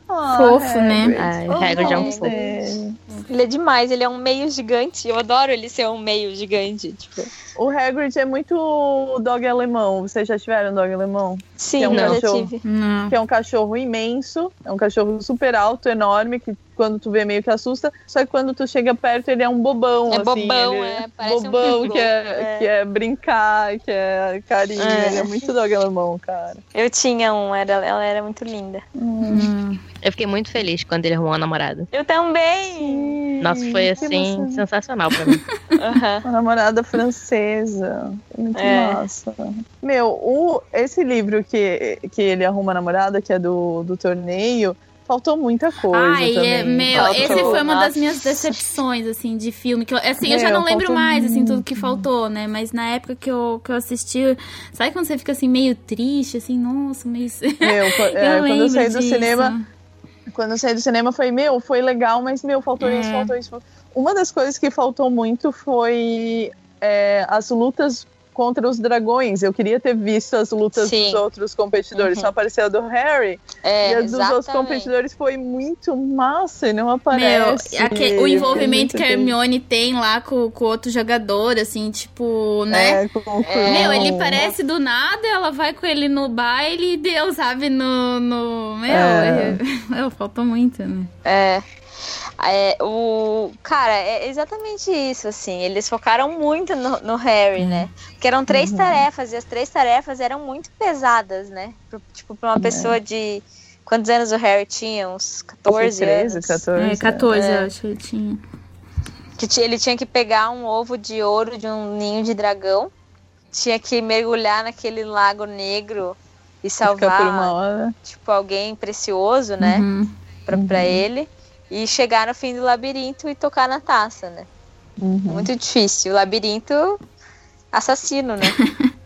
Ah, Fofo, né? Ai, Oh, o Hagrid é um Hagrid. fofo. É. Ele é demais, ele é um meio gigante. Eu adoro ele ser um meio gigante. Tipo. O Hagrid é muito dog alemão. Vocês já tiveram dog alemão? Sim, Que é um eu já cachorro. tive. Não. Que é um cachorro imenso, é um cachorro super alto, enorme, que quando tu vê meio que assusta, só que quando tu chega perto ele é um bobão, É assim. bobão, ele é, parece um bobão, pitbull. que, é, É. que é brincar, que é carinho, É. ele é muito dog alemão, cara. Eu tinha um, era, ela era muito linda. Hum. Eu fiquei muito feliz quando ele arrumou uma namorada. Eu também! Nossa, foi Que assim, emoção. sensacional pra mim. Aham. Uma namorada francesa. Muito É. massa. Meu, o, esse livro que, que ele arruma a namorada, que é do, do torneio, faltou muita coisa. Ai, também. é, meu, Faltou- esse foi uma das minhas decepções, assim, de filme. Que eu, assim, eu já Meu, não lembro mais, assim, tudo muito. que faltou, né? Mas na época que eu, que eu assisti, sabe quando você fica, assim, meio triste, assim, nossa, meio... Meu, co- é, eu quando eu saí do disso. cinema, quando eu saí do cinema, foi, meu, foi legal, mas, meu, faltou É. isso, faltou isso. Uma das coisas que faltou muito foi é, as lutas contra os dragões. Eu queria ter visto as lutas Sim. dos outros competidores. Uhum. Só apareceu a do Harry. É, e a dos outros competidores foi muito massa e não Meu, aparece. aque- o envolvimento que a Hermione tem lá com, com o outro jogador, assim, tipo, né? É, o Meu, ele parece do nada, ela vai com ele no baile e deu, sabe, no. no meu, É. meu, faltou muito, né? É. É, o cara, é exatamente isso, assim. Eles focaram muito no, no Harry, né? Porque eram três Uhum. tarefas, e as três tarefas eram muito pesadas, né? Pro- tipo, pra uma pessoa de. Quantos anos o Harry tinha? Uns 14 13, anos. 14. É, 14, É. eu acho que ele tinha. Que ele tinha que pegar um ovo de ouro de um ninho de dragão, tinha que mergulhar naquele lago negro e Fica por uma salvar, hora. tipo, alguém precioso, né? Uhum. Pra, pra ele. E chegar no fim do labirinto e tocar na taça, né? Uhum. Muito difícil. O labirinto assassino, né?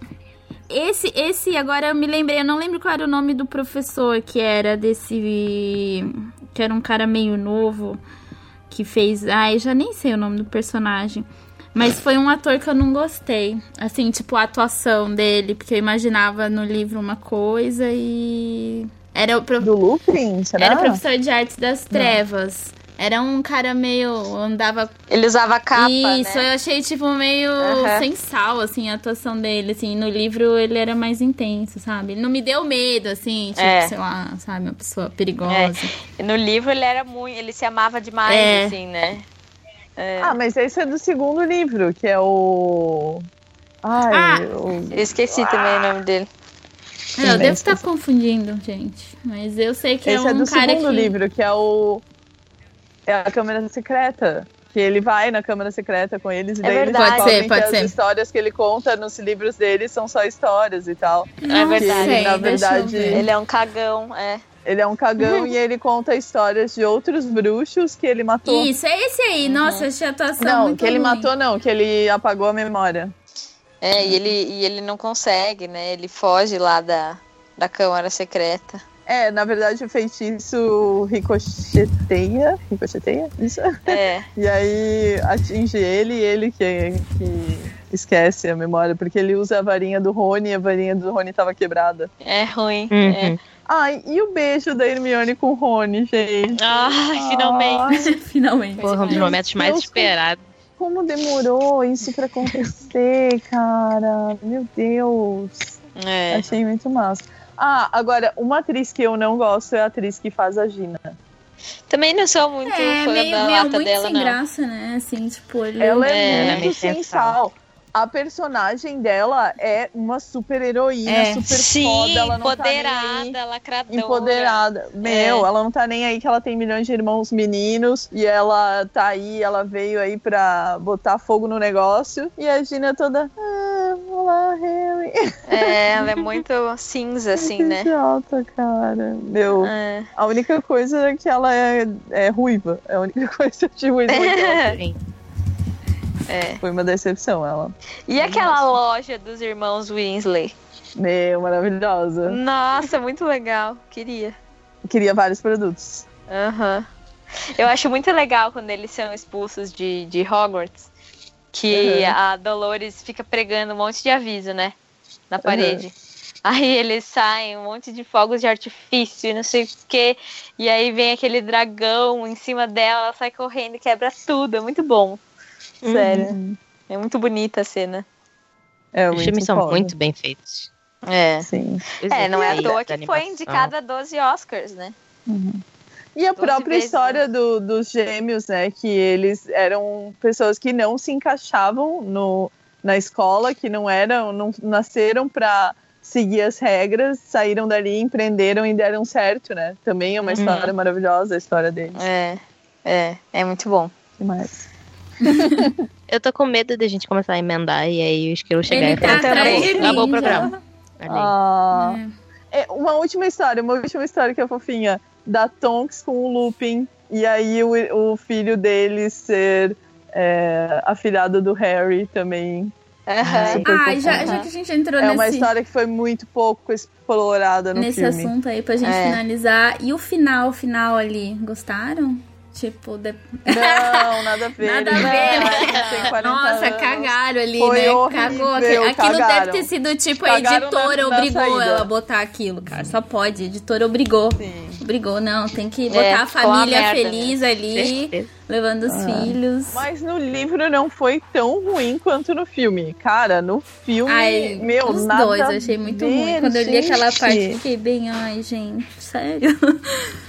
Esse, esse, agora eu me lembrei, eu não lembro qual era o nome do professor que era desse. Que era um cara meio novo que fez. Ai, eu já nem sei o nome do personagem. Mas foi um ator que eu não gostei. Assim, tipo, a atuação dele, porque eu imaginava no livro uma coisa e. Era o, pro- Do Lupin, será? era o professor de artes das trevas. Era um cara meio. andava Ele usava capa, isso, né? eu achei, tipo, meio sem sal, assim, a atuação dele, assim. No livro ele era mais intenso, sabe? Ele não me deu medo, assim, tipo, É. sei lá, sabe? Uma pessoa perigosa. E No livro ele era muito. Ele se amava demais, É. assim, né? É. Ah, mas esse é do segundo livro, que é o. Ai, Ah! o... Eu esqueci também o nome dele. É, eu devo estar confundindo, gente. Mas eu sei que Esse é é um do cara segundo que... livro, que é o. É a Câmara Secreta. Que ele vai na Câmara Secreta com eles e É daí eles verdade. Pode descobrem ser, pode que ser. as histórias que ele conta nos livros dele são só histórias e tal. É verdade. sei, na verdade, ver. Ele é um cagão, é. Ele é um cagão e ele conta histórias de outros bruxos que ele matou. Isso, é esse aí. Nossa, achei a atuação Não, muito que ele ruim. matou não, que ele apagou a memória. É, e ele, e ele não consegue, né? Ele foge lá da, da Câmara Secreta. É, na verdade o feitiço ricocheteia. Ricocheteia? Isso? É. E aí atinge ele e ele que, que esquece a memória, porque ele usa a varinha do Rony e a varinha do Rony tava quebrada. É ruim. Uhum. É. Ai, e o beijo da Hermione com o Rony, gente? Ai, finalmente. Finalmente. Porra, um dos momentos mais Deus, esperados. Como demorou isso pra acontecer, cara? Meu Deus. É. Achei muito massa. Ah, agora, uma atriz que eu não gosto é a atriz que faz a Gina. Também não sou muito É, fã meio, da meio lata muito dela, sem não. graça, né? Assim, tipo, ele... Ela é, É, ela é muito A personagem dela é uma super heroína, É. super Sim, foda. Ela não tá empoderada, lacradora. Empoderada. Meu, É. ela não tá nem aí que ela tem milhões de irmãos meninos e ela tá aí, ela veio aí pra botar fogo no negócio. E a Gina toda. Ah, olá, Harry. É, ela é muito cinza, assim, né? Que alta, cara. Meu, É. a única coisa é que ela é, é ruiva. É a única coisa de ruiva. que ela tem. Sim. É. Foi uma decepção ela. E aquela loja dos irmãos Winsley? Meu, maravilhosa. Nossa, muito legal. Queria. Queria vários produtos. Aham. Eu acho muito legal quando eles são expulsos de, de Hogwarts. Que Uhum. a Dolores fica pregando um monte de aviso, né? Na parede. Aí eles saem, um monte de fogos de artifício e não sei o quê. E aí vem aquele dragão em cima dela, ela sai correndo e quebra tudo. É muito bom. Sério. É muito bonita a cena. É, Os filmes são foda. muito bem feitos. É. Sim. É, não é à toa que foi indicada a 12 Oscars, né? E a própria vezes, história do- dos gêmeos, né? Que eles eram pessoas que não se encaixavam no, na escola, que não eram, não nasceram para seguir as regras, saíram dali, empreenderam e deram certo, né? Também é uma Uhum. história maravilhosa a história deles. É. É, é muito bom. Demais. Eu tô com medo da gente começar a emendar e aí o esquilo chegar Ele e tá falar, de acabou, acabou o programa. Ah, É. é, uma última história, uma última história que é fofinha. Da Tonks com o Lupin. E aí o, o filho dele ser é, afilhado do Harry também. Aham. Super Ah, já, já que a gente entrou É uma nesse, história que foi muito pouco explorada no nesse filme. assunto aí pra gente É. finalizar. E o final, o final ali, gostaram? Tipo, de... Não, nada a ver. Nada a ver, né? tem 40 Nossa, anos. cagaram ali, Foi né? horrível, Cagou. Aquilo, aquilo deve cagaram. ter sido tipo, a Cagaram editora na- na obrigou saída. ela a botar aquilo, cara. Só pode. A editora obrigou. Sim. Obrigou, não. Tem que É, botar a ficou uma família merda feliz ali, Certeza. levando os filhos. Mas no livro não foi tão ruim quanto no filme. Cara, no filme, Ai, meu, os nada dois, a eu achei muito ver, ruim. Quando eu li aquela parte, fiquei bem, ai, gente, sério.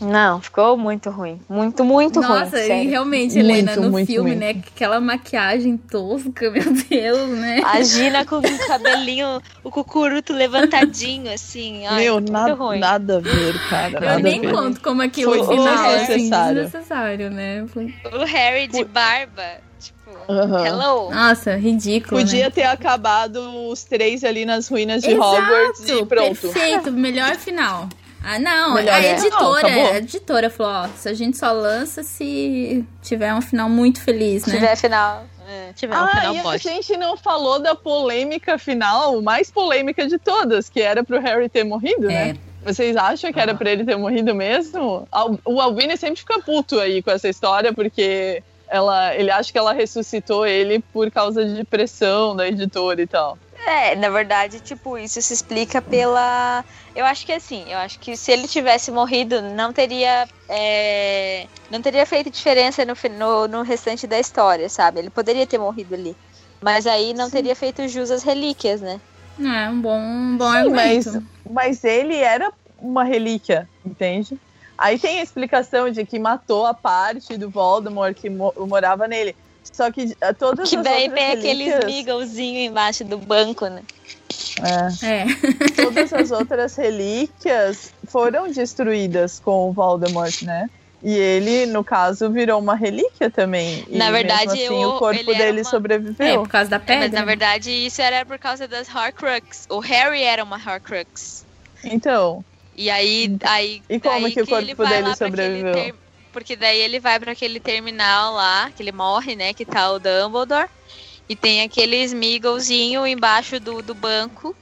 Não, ficou muito ruim. Muito, muito ruim. Nossa, e realmente, Muito, Helena, no muito filme, ruim. né? Aquela maquiagem tosca, meu Deus, né? A Gina com o cabelinho, o cucuruto levantadinho, assim. Ai, Meu, muito nada, ruim. nada a ver, cara. Eu nem ver. conto como aquilo Foi final, assim, desnecessário. né? Foi- O Harry de barba, tipo, Aham. hello. Nossa, ridículo, Podia né? ter acabado os três ali nas ruínas de Exato, Hogwarts e pronto. perfeito, melhor final. Ah, não, Melhor, a né? editora, Não, a editora falou, ó, se a gente só lança se tiver um final muito feliz, Se né? tiver final. é. Se tiver um Ah, final e a gente não falou da polêmica final, mais polêmica de todas, que era pro Harry ter morrido, É. né? Vocês acham que era pra ele ter morrido mesmo? O Albini sempre fica puto aí com essa história, porque ela, ele acha que ela ressuscitou ele por causa de pressão da editora e tal. É, na verdade, tipo, isso se explica pela. Eu acho que assim, eu acho que se ele tivesse morrido, não teria. é, Não teria feito diferença no, no, no restante da história, sabe? Ele poderia ter morrido ali. Mas aí não teria feito jus às relíquias, né? É um bom, um bom Sim, mas, argumento. mas ele era uma relíquia, entende? Aí tem a explicação de que matou a parte do Voldemort que mo- morava nele. Só que eh, todas Que as daí tem aqueles relíquias... migãozinhos embaixo do banco, né? É. É. todas as outras relíquias foram destruídas com o Voldemort, né? E ele, no caso, virou uma relíquia também. E Na verdade, mesmo assim, o- o corpo dele uma- É, sobreviveu. por causa da É, pedra. mas na verdade isso era por causa das Horcrux. O Harry era uma Horcrux. Então, E aí, aí E como daí que o corpo vai dele sobreviveu? ter- Porque daí ele vai pra aquele terminal lá, que ele morre, né? Que tá o Dumbledore. E tem aquele Smeagolzinho embaixo do, do banco,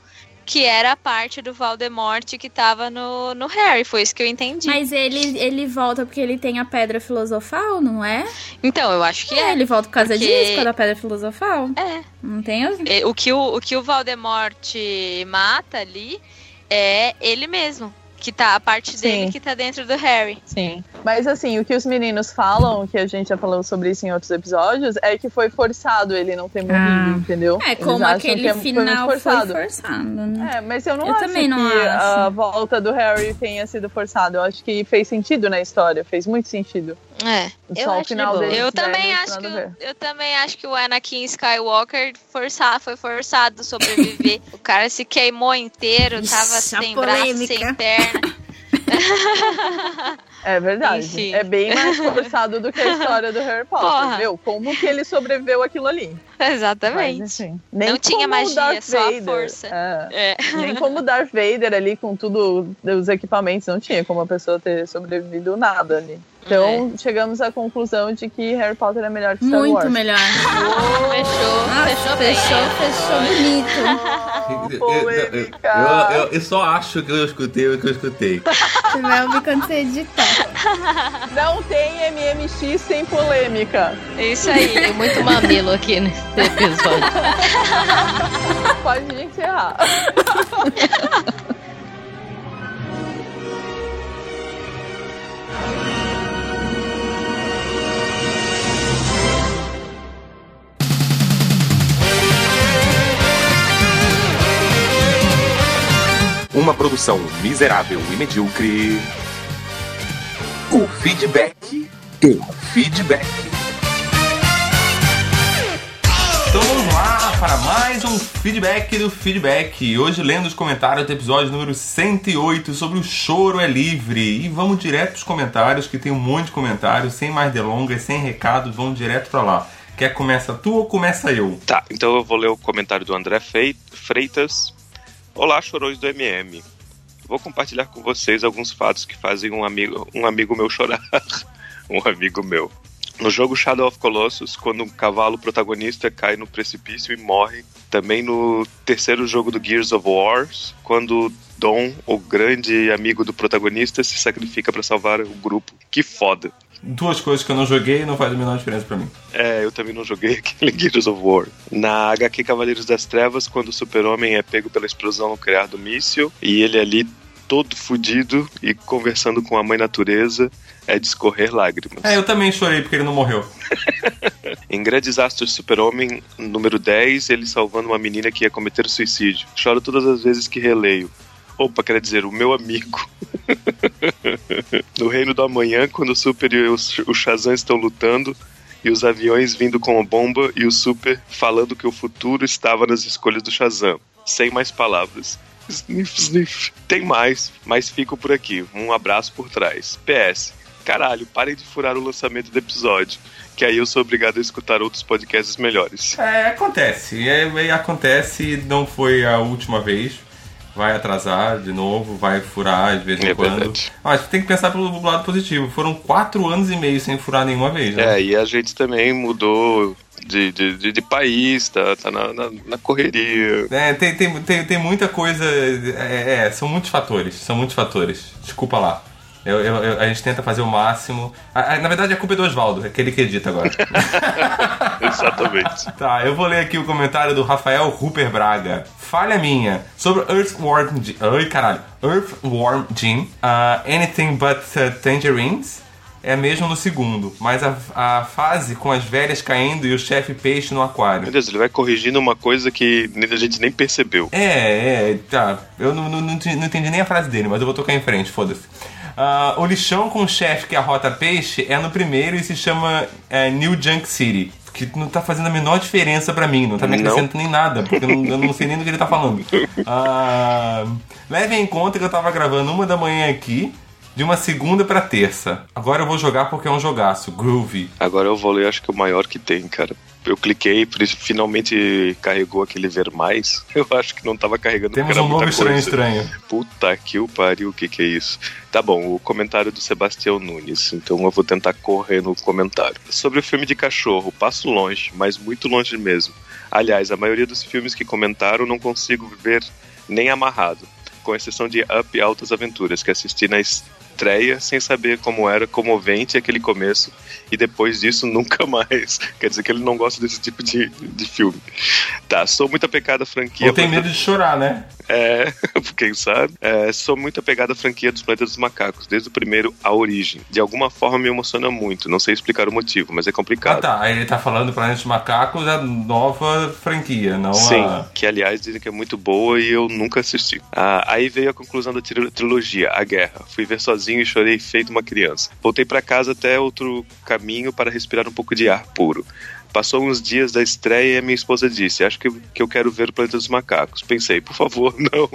que era a parte do Voldemort que tava no, no Harry. Foi isso que eu entendi. Mas ele, ele volta porque ele tem a pedra filosofal, não é? Então, eu acho que É, é. ele volta por causa porque- disso, por causa da pedra filosofal. É. Não tem? as- É, O que o, o que o Voldemort mata ali é ele mesmo. Que tá a parte dele Sim. que tá dentro do Harry. sim. Mas assim, o que os meninos falam, que a gente já falou sobre isso em outros episódios, é que foi forçado ele não ter morrido, Ah. entendeu? É, Eles como aquele que é- foi final foi forçado. forçado, né? É, mas eu não Eu acho também não que acho. a volta do Harry tenha sido forçada. Eu acho que fez sentido na história, fez muito sentido. É. Eu o acho final dele. Eu também acho que o- eu também acho que o Anakin Skywalker forçar, foi forçado a sobreviver. o cara se queimou inteiro, Ixi, tava sem braço, polêmica. sem perna. É verdade. Enfim. É bem mais forçado do que a história do Harry Potter. Porra. Meu, como que ele sobreviveu aquilo ali? Exatamente. Mas, enfim, Não tinha magia, Darth só a força. É. É. Nem como o Darth Vader ali com tudo, os equipamentos, não tinha como a pessoa ter sobrevivido nada ali. Então, chegamos à conclusão de que Harry Potter é melhor que Star Muito Wars. melhor. Fechou, Nossa, fechou bem. fechou, fechou bonito. Polêmica. Eu, eu- eu só acho que eu escutei o que eu escutei. Você vai ouvir quando você editar. Não tem MMX sem polêmica. É Isso aí. Tem muito mamilo aqui nesse episódio. Pode encerrar. Uma produção miserável e medíocre. O feedback. O feedback. Então vamos lá para mais um feedback do feedback. Hoje lendo os comentários do episódio número 108 sobre o choro é livre. E vamos direto para os comentários, que tem um monte de comentários, sem mais delongas, sem recados, vamos direto para lá. Quer começa tu ou começa eu? Tá, então eu vou ler o comentário do André Freitas. Olá, chorões do MM. Vou compartilhar com vocês alguns fatos que fazem um amigo, um amigo meu chorar. um amigo meu. No jogo Shadow of Colossus, quando um cavalo protagonista cai no precipício e morre. Também no terceiro jogo do Gears of Wars, quando Dom, o grande amigo do protagonista, se sacrifica para salvar o grupo. Que foda. Duas coisas que eu não joguei e não faz a menor diferença para mim. É, eu também não joguei aquele Gears of War. Na HQ Cavaleiros das Trevas, quando o super-homem é pego pela explosão nuclear do míssil, e ele ali todo fudido e conversando com a mãe natureza, é de escorrer lágrimas. É, eu também chorei porque ele não morreu. Em Grandes Astros Super-Homem, número 10, ele salvando uma menina que ia cometer suicídio. Choro todas as vezes que releio. Opa, quer dizer, o meu amigo. no Reino do Amanhã, quando o Super e o Shazam estão lutando, e os aviões vindo com a bomba, e o Super falando que o futuro estava nas escolhas do Shazam. Sem mais palavras. Sniff, sniff. Tem mais, mas fico por aqui. Um abraço por trás. PS. Caralho, parem de furar o lançamento do episódio. Que aí eu sou obrigado a escutar outros podcasts melhores. É, acontece. É, é, acontece, não foi a última vez. Vai atrasar de novo, vai furar de vez em É quando. verdade. Mas tem que pensar pelo lado positivo. Foram quatro anos e meio sem furar nenhuma vez, né? É, e a gente também mudou de, de, de, de país, tá, tá na, na, na correria. É, tem, tem, tem, tem muita coisa. É, é, são muitos fatores. São muitos fatores. Desculpa lá. Eu, eu- eu- a gente tenta fazer o máximo. Ah, ah, na verdade, a culpa é do Oswaldo, é aquele que edita agora. Exatamente. Tá, eu vou ler aqui o comentário do Rafael Rupert Braga. Falha minha. Sobre Earthworm Jim. Ai, caralho. Earthworm Jim. ah, anything but uh, Tangerines. É mesmo no segundo. Mas a, a fase com as velhas caindo e o chefe peixe no aquário. Meu Deus, ele vai corrigindo uma coisa que a gente nem percebeu. É, é, tá. Eu não, não, não entendi nem a frase dele, mas eu vou tocar em frente, foda-se. Ah, o lixão com o chefe que arrota peixe é no primeiro e se chama é, New Junk City. Que não tá fazendo a menor diferença pra mim, não tá me Não? acrescentando nem nada, porque eu não, eu não sei nem do que ele tá falando. Ah, levem em conta que eu tava gravando uma da manhã aqui, de uma segunda pra terça. Agora eu vou jogar porque é um jogaço, groovy. Agora eu vou ler, acho que o maior que tem, cara. Eu cliquei, por isso finalmente carregou aquele ver mais. Eu acho que não tava carregando Temos um muita estranho estranho. Puta que o pariu, o que que é isso? Tá bom, o comentário do Sebastião Nunes, então eu vou tentar correr no comentário. Sobre o filme de cachorro, passo longe, mas muito longe mesmo. Aliás, a maioria dos filmes que comentaram não consigo ver nem amarrado, com exceção de Up e Altas Aventuras, que assisti na estreia sem saber como era comovente aquele começo e depois disso nunca mais. Quer dizer que ele não gosta desse tipo de, de filme. Tá, sou muito apegado à franquia. Ou tem medo de chorar, né? É, quem sabe? É, sou muito apegado à franquia dos Planetas dos Macacos, desde o primeiro A Origem. De alguma forma me emociona muito, não sei explicar o motivo, mas é Ah complicado. tá, aí ele tá falando do Planeta dos Macacos, a nova franquia, não Sim, a... que aliás dizem que é muito boa e eu nunca assisti. Ah, aí veio a conclusão da tri- trilogia, A Guerra. Fui ver sozinho e chorei feito uma criança. Voltei pra casa até outro caminho para respirar um pouco de ar puro. Passou uns dias da estreia e a minha esposa disse: Acho que, que eu quero ver o Planeta dos Macacos. Pensei, por favor, não,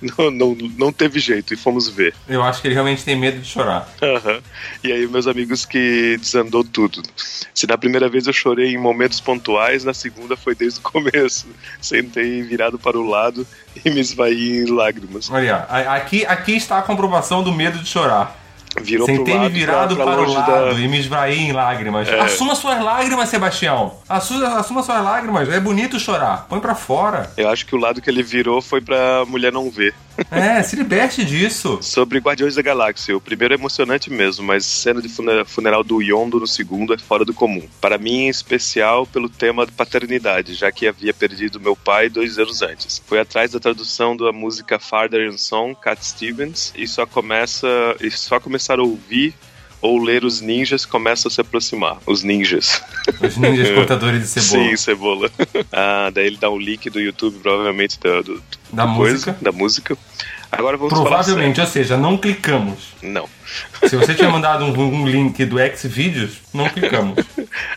não, não, não teve jeito e fomos ver. Eu acho que ele realmente tem medo de chorar. Aham. E aí, meus amigos, que desandou tudo. Se na primeira vez eu chorei em momentos pontuais, na segunda foi desde o começo. Sentei virado para o lado e me esvaí em lágrimas. Olha, aqui, aqui está a comprovação do medo de chorar. Virou Sentei-me virado pra- para pra o longe lado da- e me esvaí em lágrimas. É. Assuma suas lágrimas, Sebastião. Assuma, assuma suas lágrimas. É bonito chorar. Põe pra fora. Eu acho que o lado que ele virou foi pra mulher não ver. É, se liberte disso. Sobre Guardiões da Galáxia, o primeiro é emocionante mesmo, mas cena de fune- funeral do Yondo no segundo é fora do comum. Para mim, em especial pelo tema de paternidade, já que havia perdido meu pai dois anos antes. Foi atrás da tradução da música Father and Son, Cat Stevens, e só começa e só começar a ouvir ou ler os ninjas começam a se aproximar. Os ninjas. Os ninjas cortadores de cebola. Sim, cebola. ah, daí ele dá um link do YouTube, provavelmente, da, do, Da coisa, música. da música. Agora vamos falar Provavelmente, ou seja, não clicamos. Não. Se você tiver mandado um, um link do Xvideos, não clicamos.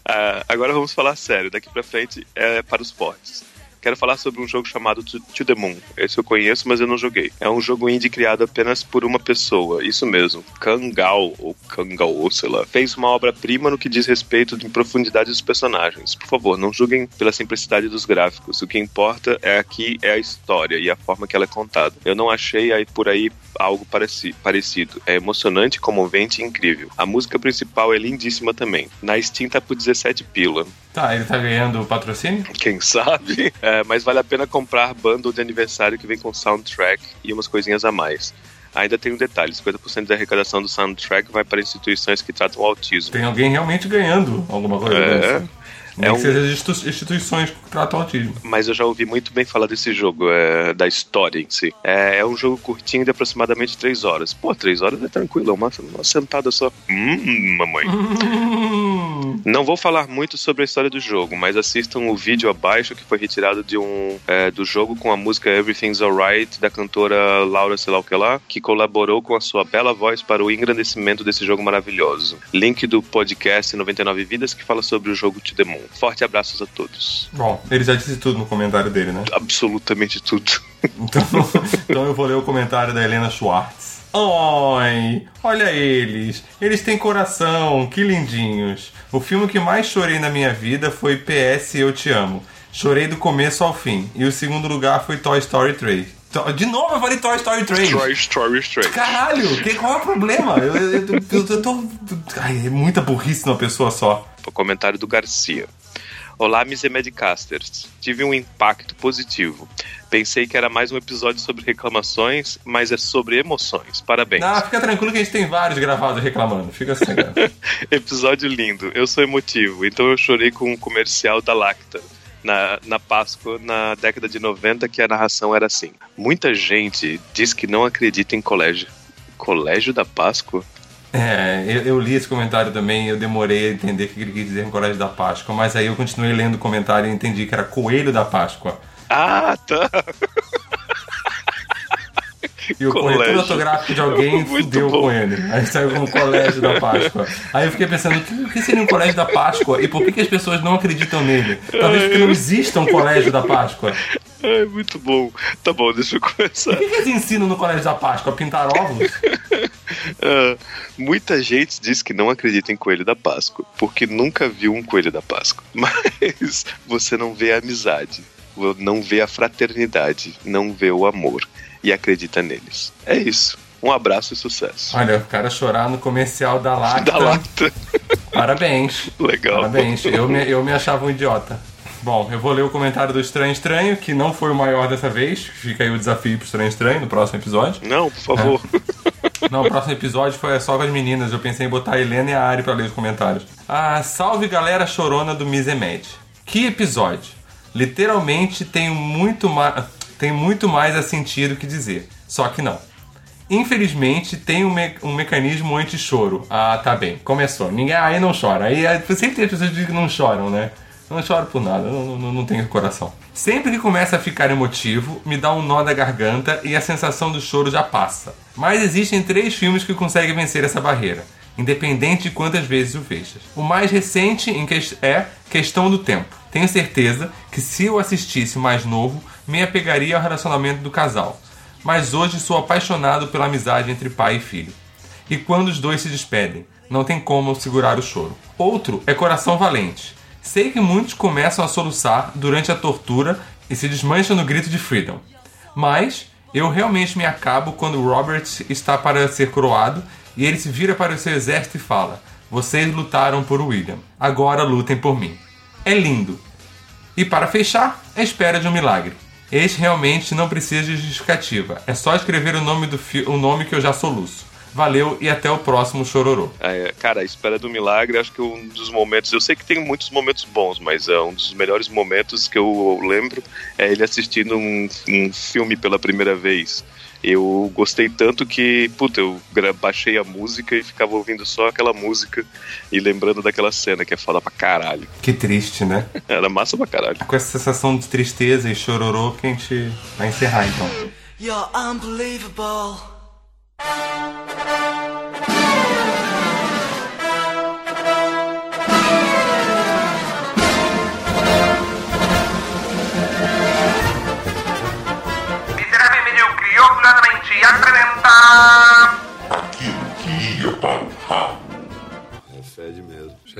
Ah, agora vamos falar sério. Daqui pra frente é para os fortes. Quero falar sobre um jogo chamado To, To the Moon. Esse eu conheço, mas eu não joguei. É um jogo indie criado apenas por uma pessoa. Isso mesmo. Kangal, ou Kangal, ou sei lá. Fez uma obra-prima no que diz respeito de profundidade dos personagens. Por favor, não julguem pela simplicidade dos gráficos. O que importa é aqui é a história e a forma que ela é contada. Eu não achei aí por aí algo pareci- parecido. É emocionante, comovente e incrível. A música principal é lindíssima também. Na Steam tá por 17 pila. Tá, ele tá ganhando patrocínio? Quem sabe? É, mas vale a pena comprar bundle de aniversário que vem com soundtrack e umas coisinhas a mais. Ainda tem um detalhe: 50% da arrecadação do soundtrack vai para instituições que tratam o autismo. Tem alguém realmente ganhando alguma coisa É. dessa. Nem É que um- instituições que tratam autismo. Mas eu já ouvi muito bem falar desse jogo, é, da história em si. É, é um jogo curtinho de aproximadamente 3 horas. Pô, 3 horas é tranquilo, é uma, uma sentada só. Hum, mamãe. Não vou falar muito sobre a história do jogo, mas assistam o vídeo abaixo que foi retirado de um é, do jogo com a música Everything's Alright da cantora Laura sei lá o que lá, que colaborou com a sua bela voz para o engrandecimento desse jogo maravilhoso. Link do podcast 99 Vidas que fala sobre o jogo To The Moon. Forte abraços a todos. Bom, ele já disse tudo no comentário dele, né? Absolutamente tudo. Então, então eu vou ler o comentário da Helena Schwartz. Oi, olha eles. Eles têm coração, que lindinhos. O filme que mais chorei na minha vida foi PS Eu Te Amo. Chorei do começo ao fim. E o segundo lugar foi Toy Story 3. To- De novo eu falei Toy Story 3. Toy Story 3. Caralho, que, qual é o problema? Eu, eu, eu- eu- eu tô. Ai, é muita burrice numa pessoa só. Comentário do Garcia. Olá, Misemedcasters. Tive um impacto positivo. Pensei que era mais um episódio sobre reclamações, mas é sobre emoções. Parabéns. Ah, fica tranquilo que a gente tem vários gravados reclamando. Fica assim, cara. Episódio lindo. Eu sou emotivo, então eu chorei com um comercial da Lacta. Na, na Páscoa, na década de 90, que a narração era assim. Muita gente diz que não acredita em colégio. Colégio da Páscoa? É, eu, eu li esse comentário também, eu demorei a entender o que ele quis dizer com Colégio da Páscoa, mas aí eu continuei lendo o comentário e entendi que era Coelho da Páscoa. Ah, tá. E o corretor Colégio. ortográfico de alguém Muito fudeu bom. com ele. Aí saiu como Colégio da Páscoa. Aí eu fiquei pensando, o que, seria um Colégio da Páscoa e por que, que as pessoas não acreditam nele? Talvez porque não exista um Colégio da Páscoa. É muito bom. Tá bom, deixa eu começar. O que, que eles ensinam no Colégio da Páscoa? Pintar ovos? Ah, muita gente diz que não acredita em coelho da Páscoa, porque nunca viu um coelho da Páscoa. Mas você não vê a amizade, não vê a fraternidade, não vê o amor e acredita neles. É isso. Um abraço e sucesso. Olha, o cara chorar no comercial da Lacta. Da Lacta. Parabéns. Legal. Parabéns. Eu me, eu me achava um idiota. Bom, eu vou ler o comentário do Estranho Estranho, que não foi o maior dessa vez. Fica aí o desafio pro Estranho Estranho no próximo episódio. Não, por favor. Não, o próximo episódio foi só com as meninas. Eu pensei em botar a Helena e a Ari pra ler os comentários. Ah, salve galera chorona do Misemed. Que episódio! Literalmente tem muito, ma tem muito mais a sentir do que dizer. Só que não. Infelizmente tem um, me um mecanismo anti-choro. Ah, tá bem. Começou. Ninguém aí não chora. Aí é- sempre tem as pessoas que não choram, né? Eu não choro por nada, não, não, não tenho coração. Sempre que começa a ficar emotivo, me dá um nó da garganta e a sensação do choro já passa. Mas existem três filmes que conseguem vencer essa barreira. independente de quantas vezes o vejas. O mais recente que é Questão do Tempo. Tenho certeza que se eu assistisse mais novo, me apegaria ao relacionamento do casal. Mas hoje sou apaixonado pela amizade entre pai e filho. E quando os dois se despedem, não tem como segurar o choro. Outro é Coração Valente. Sei que muitos começam a soluçar durante a tortura e se desmancham no grito de Freedom. Mas eu realmente me acabo quando Robert está para ser coroado e ele se vira para o seu exército e fala: Vocês lutaram por William, agora lutem por mim. É lindo. E para fechar, a espera de um milagre. Este realmente não precisa de justificativa, é só escrever o nome, do o nome que eu já soluço. Valeu e até o próximo Chororô. É, cara, a espera do milagre, acho que um dos momentos. Eu sei que tem muitos momentos bons, mas é um dos melhores momentos que eu lembro é ele assistindo um, um filme pela primeira vez. Eu gostei tanto que, puta, eu baixei a música e ficava ouvindo só aquela música e lembrando daquela cena que é foda pra caralho. Que triste, né? Era massa pra caralho. Com essa sensação de tristeza e chororô que a gente vai encerrar então. You're unbelievable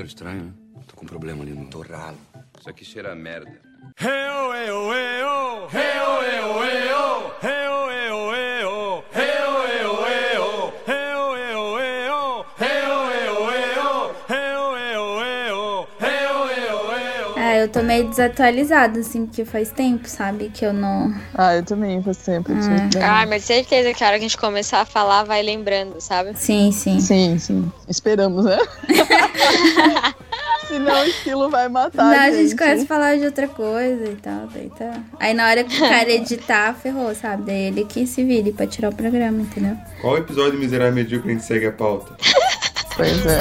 estranho, né? Tô com um problema ali no torralo. Isso aqui cheira a merda. Hey, oh, hey, oh, hey, oh. Hey, oh, hey, oh, hey, oh. Hey, oh, hey, oh, hey, oh. Hey, eu tô meio desatualizada, assim, porque faz tempo, sabe? Que eu não. Ah, eu também faz tempo. que- Ah, mas certeza que a hora que a gente começar a falar, vai lembrando, sabe? Sim, sim. Sim, sim. Esperamos, né? Senão o esquilo vai matar. Não, a a gente gente começa a falar de outra coisa e tal, daí tá. Aí na hora que o cara editar, ferrou, sabe? Daí ele que se vire pra tirar o programa, entendeu? Qual episódio miserável medíocre a gente segue a pauta? Pois é.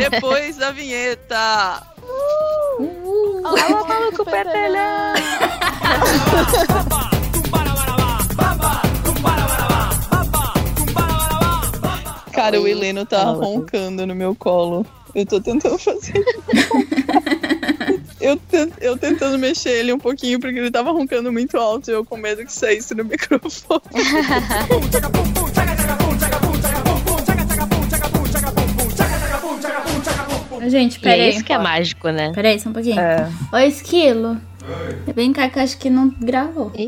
Depois da vinheta. Alô, maluco, petelhão! Cara, o Heleno tá roncando no meu colo. Eu tô tentando fazer eu, eu tentando mexer ele um pouquinho porque ele tava roncando muito alto e eu com medo que saísse no microfone. Gente, peraí. é isso que é mágico, né? Peraí, só um pouquinho. É. Ô, Esquilo. Vem cá que eu acho que não gravou.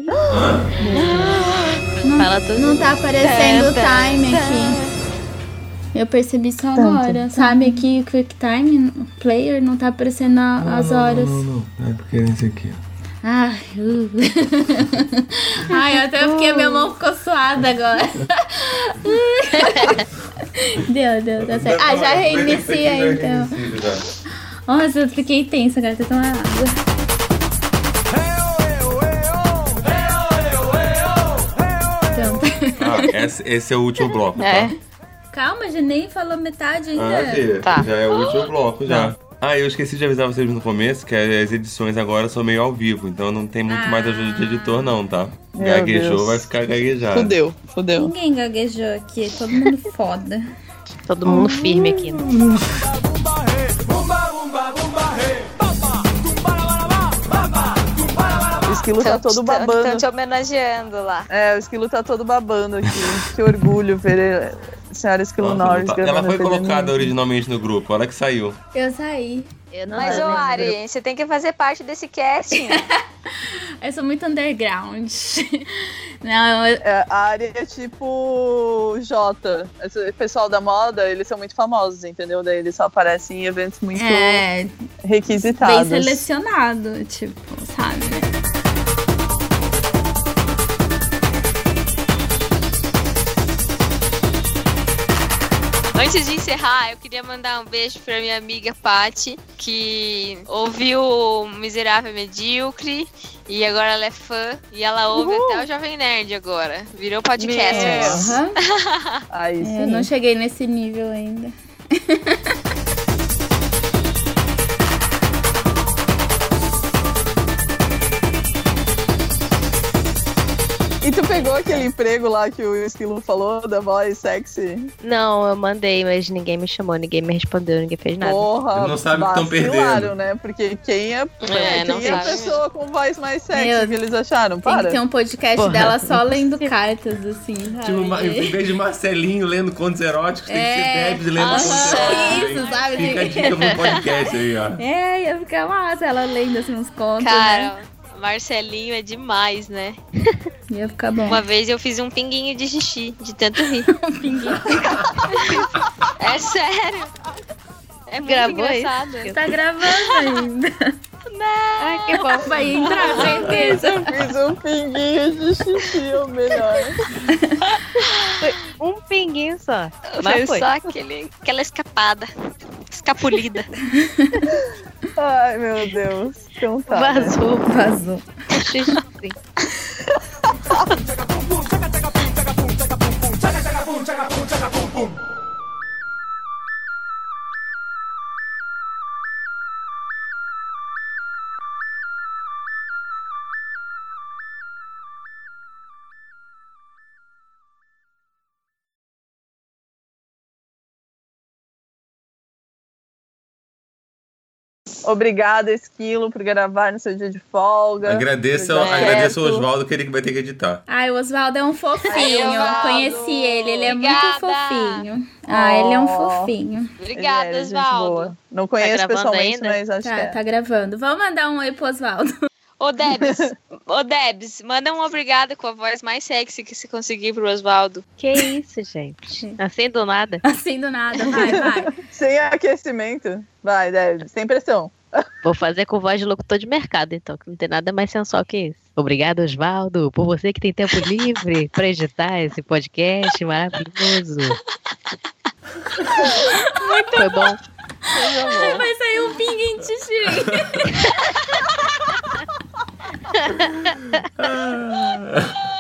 Não, Fala tudo. não tá aparecendo o time aqui. Eu percebi isso agora. Sabe aqui o Quick Time Player não tá aparecendo a- as horas. Não, não, não. É porque é esse aqui. Ai, uh. Ai, até porque minha mão ficou suada agora. deu, deu, tá certo. Ah, já reinicia então. Nossa, eu fiquei tensa, agora tô tomando água. Então, Ah, esse, esse é o último bloco, É. tá? Calma, já nem falou metade ainda. Ah, Tá. já é o último bloco, já. Ah, eu esqueci de avisar vocês no começo que as edições agora são meio ao vivo, então não tem muito mais ajuda de editor não, tá? Meu Gaguejou, Deus. vai ficar gaguejado. Fudeu, fudeu. Ninguém gaguejou aqui, todo mundo foda. Todo mundo firme aqui. Né? O esquilo tá todo babando. Estão te homenageando lá. É, o esquilo tá todo babando aqui. que orgulho ver senhora Esquilo Nossa, Norris tá- Ela foi colocada originalmente no grupo, olha que saiu. Eu saí. Eu não Mas, ô. Ari, você tem que fazer parte desse casting. Eu sou muito underground. Não, eu- É, a área é tipo Jota. Esse pessoal da moda, eles são muito famosos, entendeu? Daí eles só aparecem em eventos muito é bem requisitados. selecionado, tipo, sabe? Antes de encerrar, eu queria mandar um beijo pra minha amiga Paty, que ouviu o Miserável Medíocre e agora ela é fã e ela ouve até o Jovem Nerd agora. Virou podcaster. Aí sim. Eu não cheguei nesse nível ainda. E tu pegou aquele emprego lá que o Esquilo falou, da voz sexy? Não, eu mandei, mas ninguém me chamou, ninguém me respondeu, ninguém fez nada. Porra, Não sabe o que tão vacilaram, perdendo. né? Porque quem é, É, quem é a pessoa com voz mais sexy Meu, que eles acharam? Tem Para. que ter um podcast Porra. dela só lendo cartas, assim? Tipo, ma- em vez de Marcelinho lendo contos eróticos, tem que ser É. Debs lendo Aham. contos eróticos. Isso, hein? sabe? Fica a dica pro podcast aí, ó. É, ia ficar massa ela lendo assim uns contos, né? Marcelinho é demais, né? Ia ficar bom. Uma vez eu fiz um pinguinho de xixi, de tanto rir. Um pinguinho. É sério. É muito Gravou engraçado. Tá gravando ainda. Ai, que bom. Vai entrar, certeza. Fiz um pinguinho de xixi, o melhor. Um pinguinho só. Foi Mas foi. só aquele, aquela escapada. Escapulida. Ai, meu Deus. Então tá. né? Vazou. Vazou. Xixi. Obrigada, Esquilo, por gravar no seu dia de folga. Agradeço, agradeço ao Oswaldo que ele que vai ter que editar. Ai, o Oswaldo é um fofinho. Ai, Oswaldo. Conheci ele, ele é muito Obrigada. fofinho. Ah, ele é um fofinho. Obrigada, é boa. Não conheço gravando pessoalmente, ainda? mas acho Tá, que é. tá gravando. Vamos mandar um oi pro Oswaldo. Ô, Debs, ô, Debs, manda um obrigado com a voz mais sexy que se conseguir pro Osvaldo. Que isso, gente? Assim do nada. Assim do nada, vai, vai. Sem aquecimento. Vai, deve. Sem pressão. Vou fazer com voz de locutor de mercado, então, que não tem nada mais sensual que isso. Obrigado, Osvaldo, por você que tem tempo livre para editar esse podcast maravilhoso. Foi bom. Vai sair um pinguim xixi.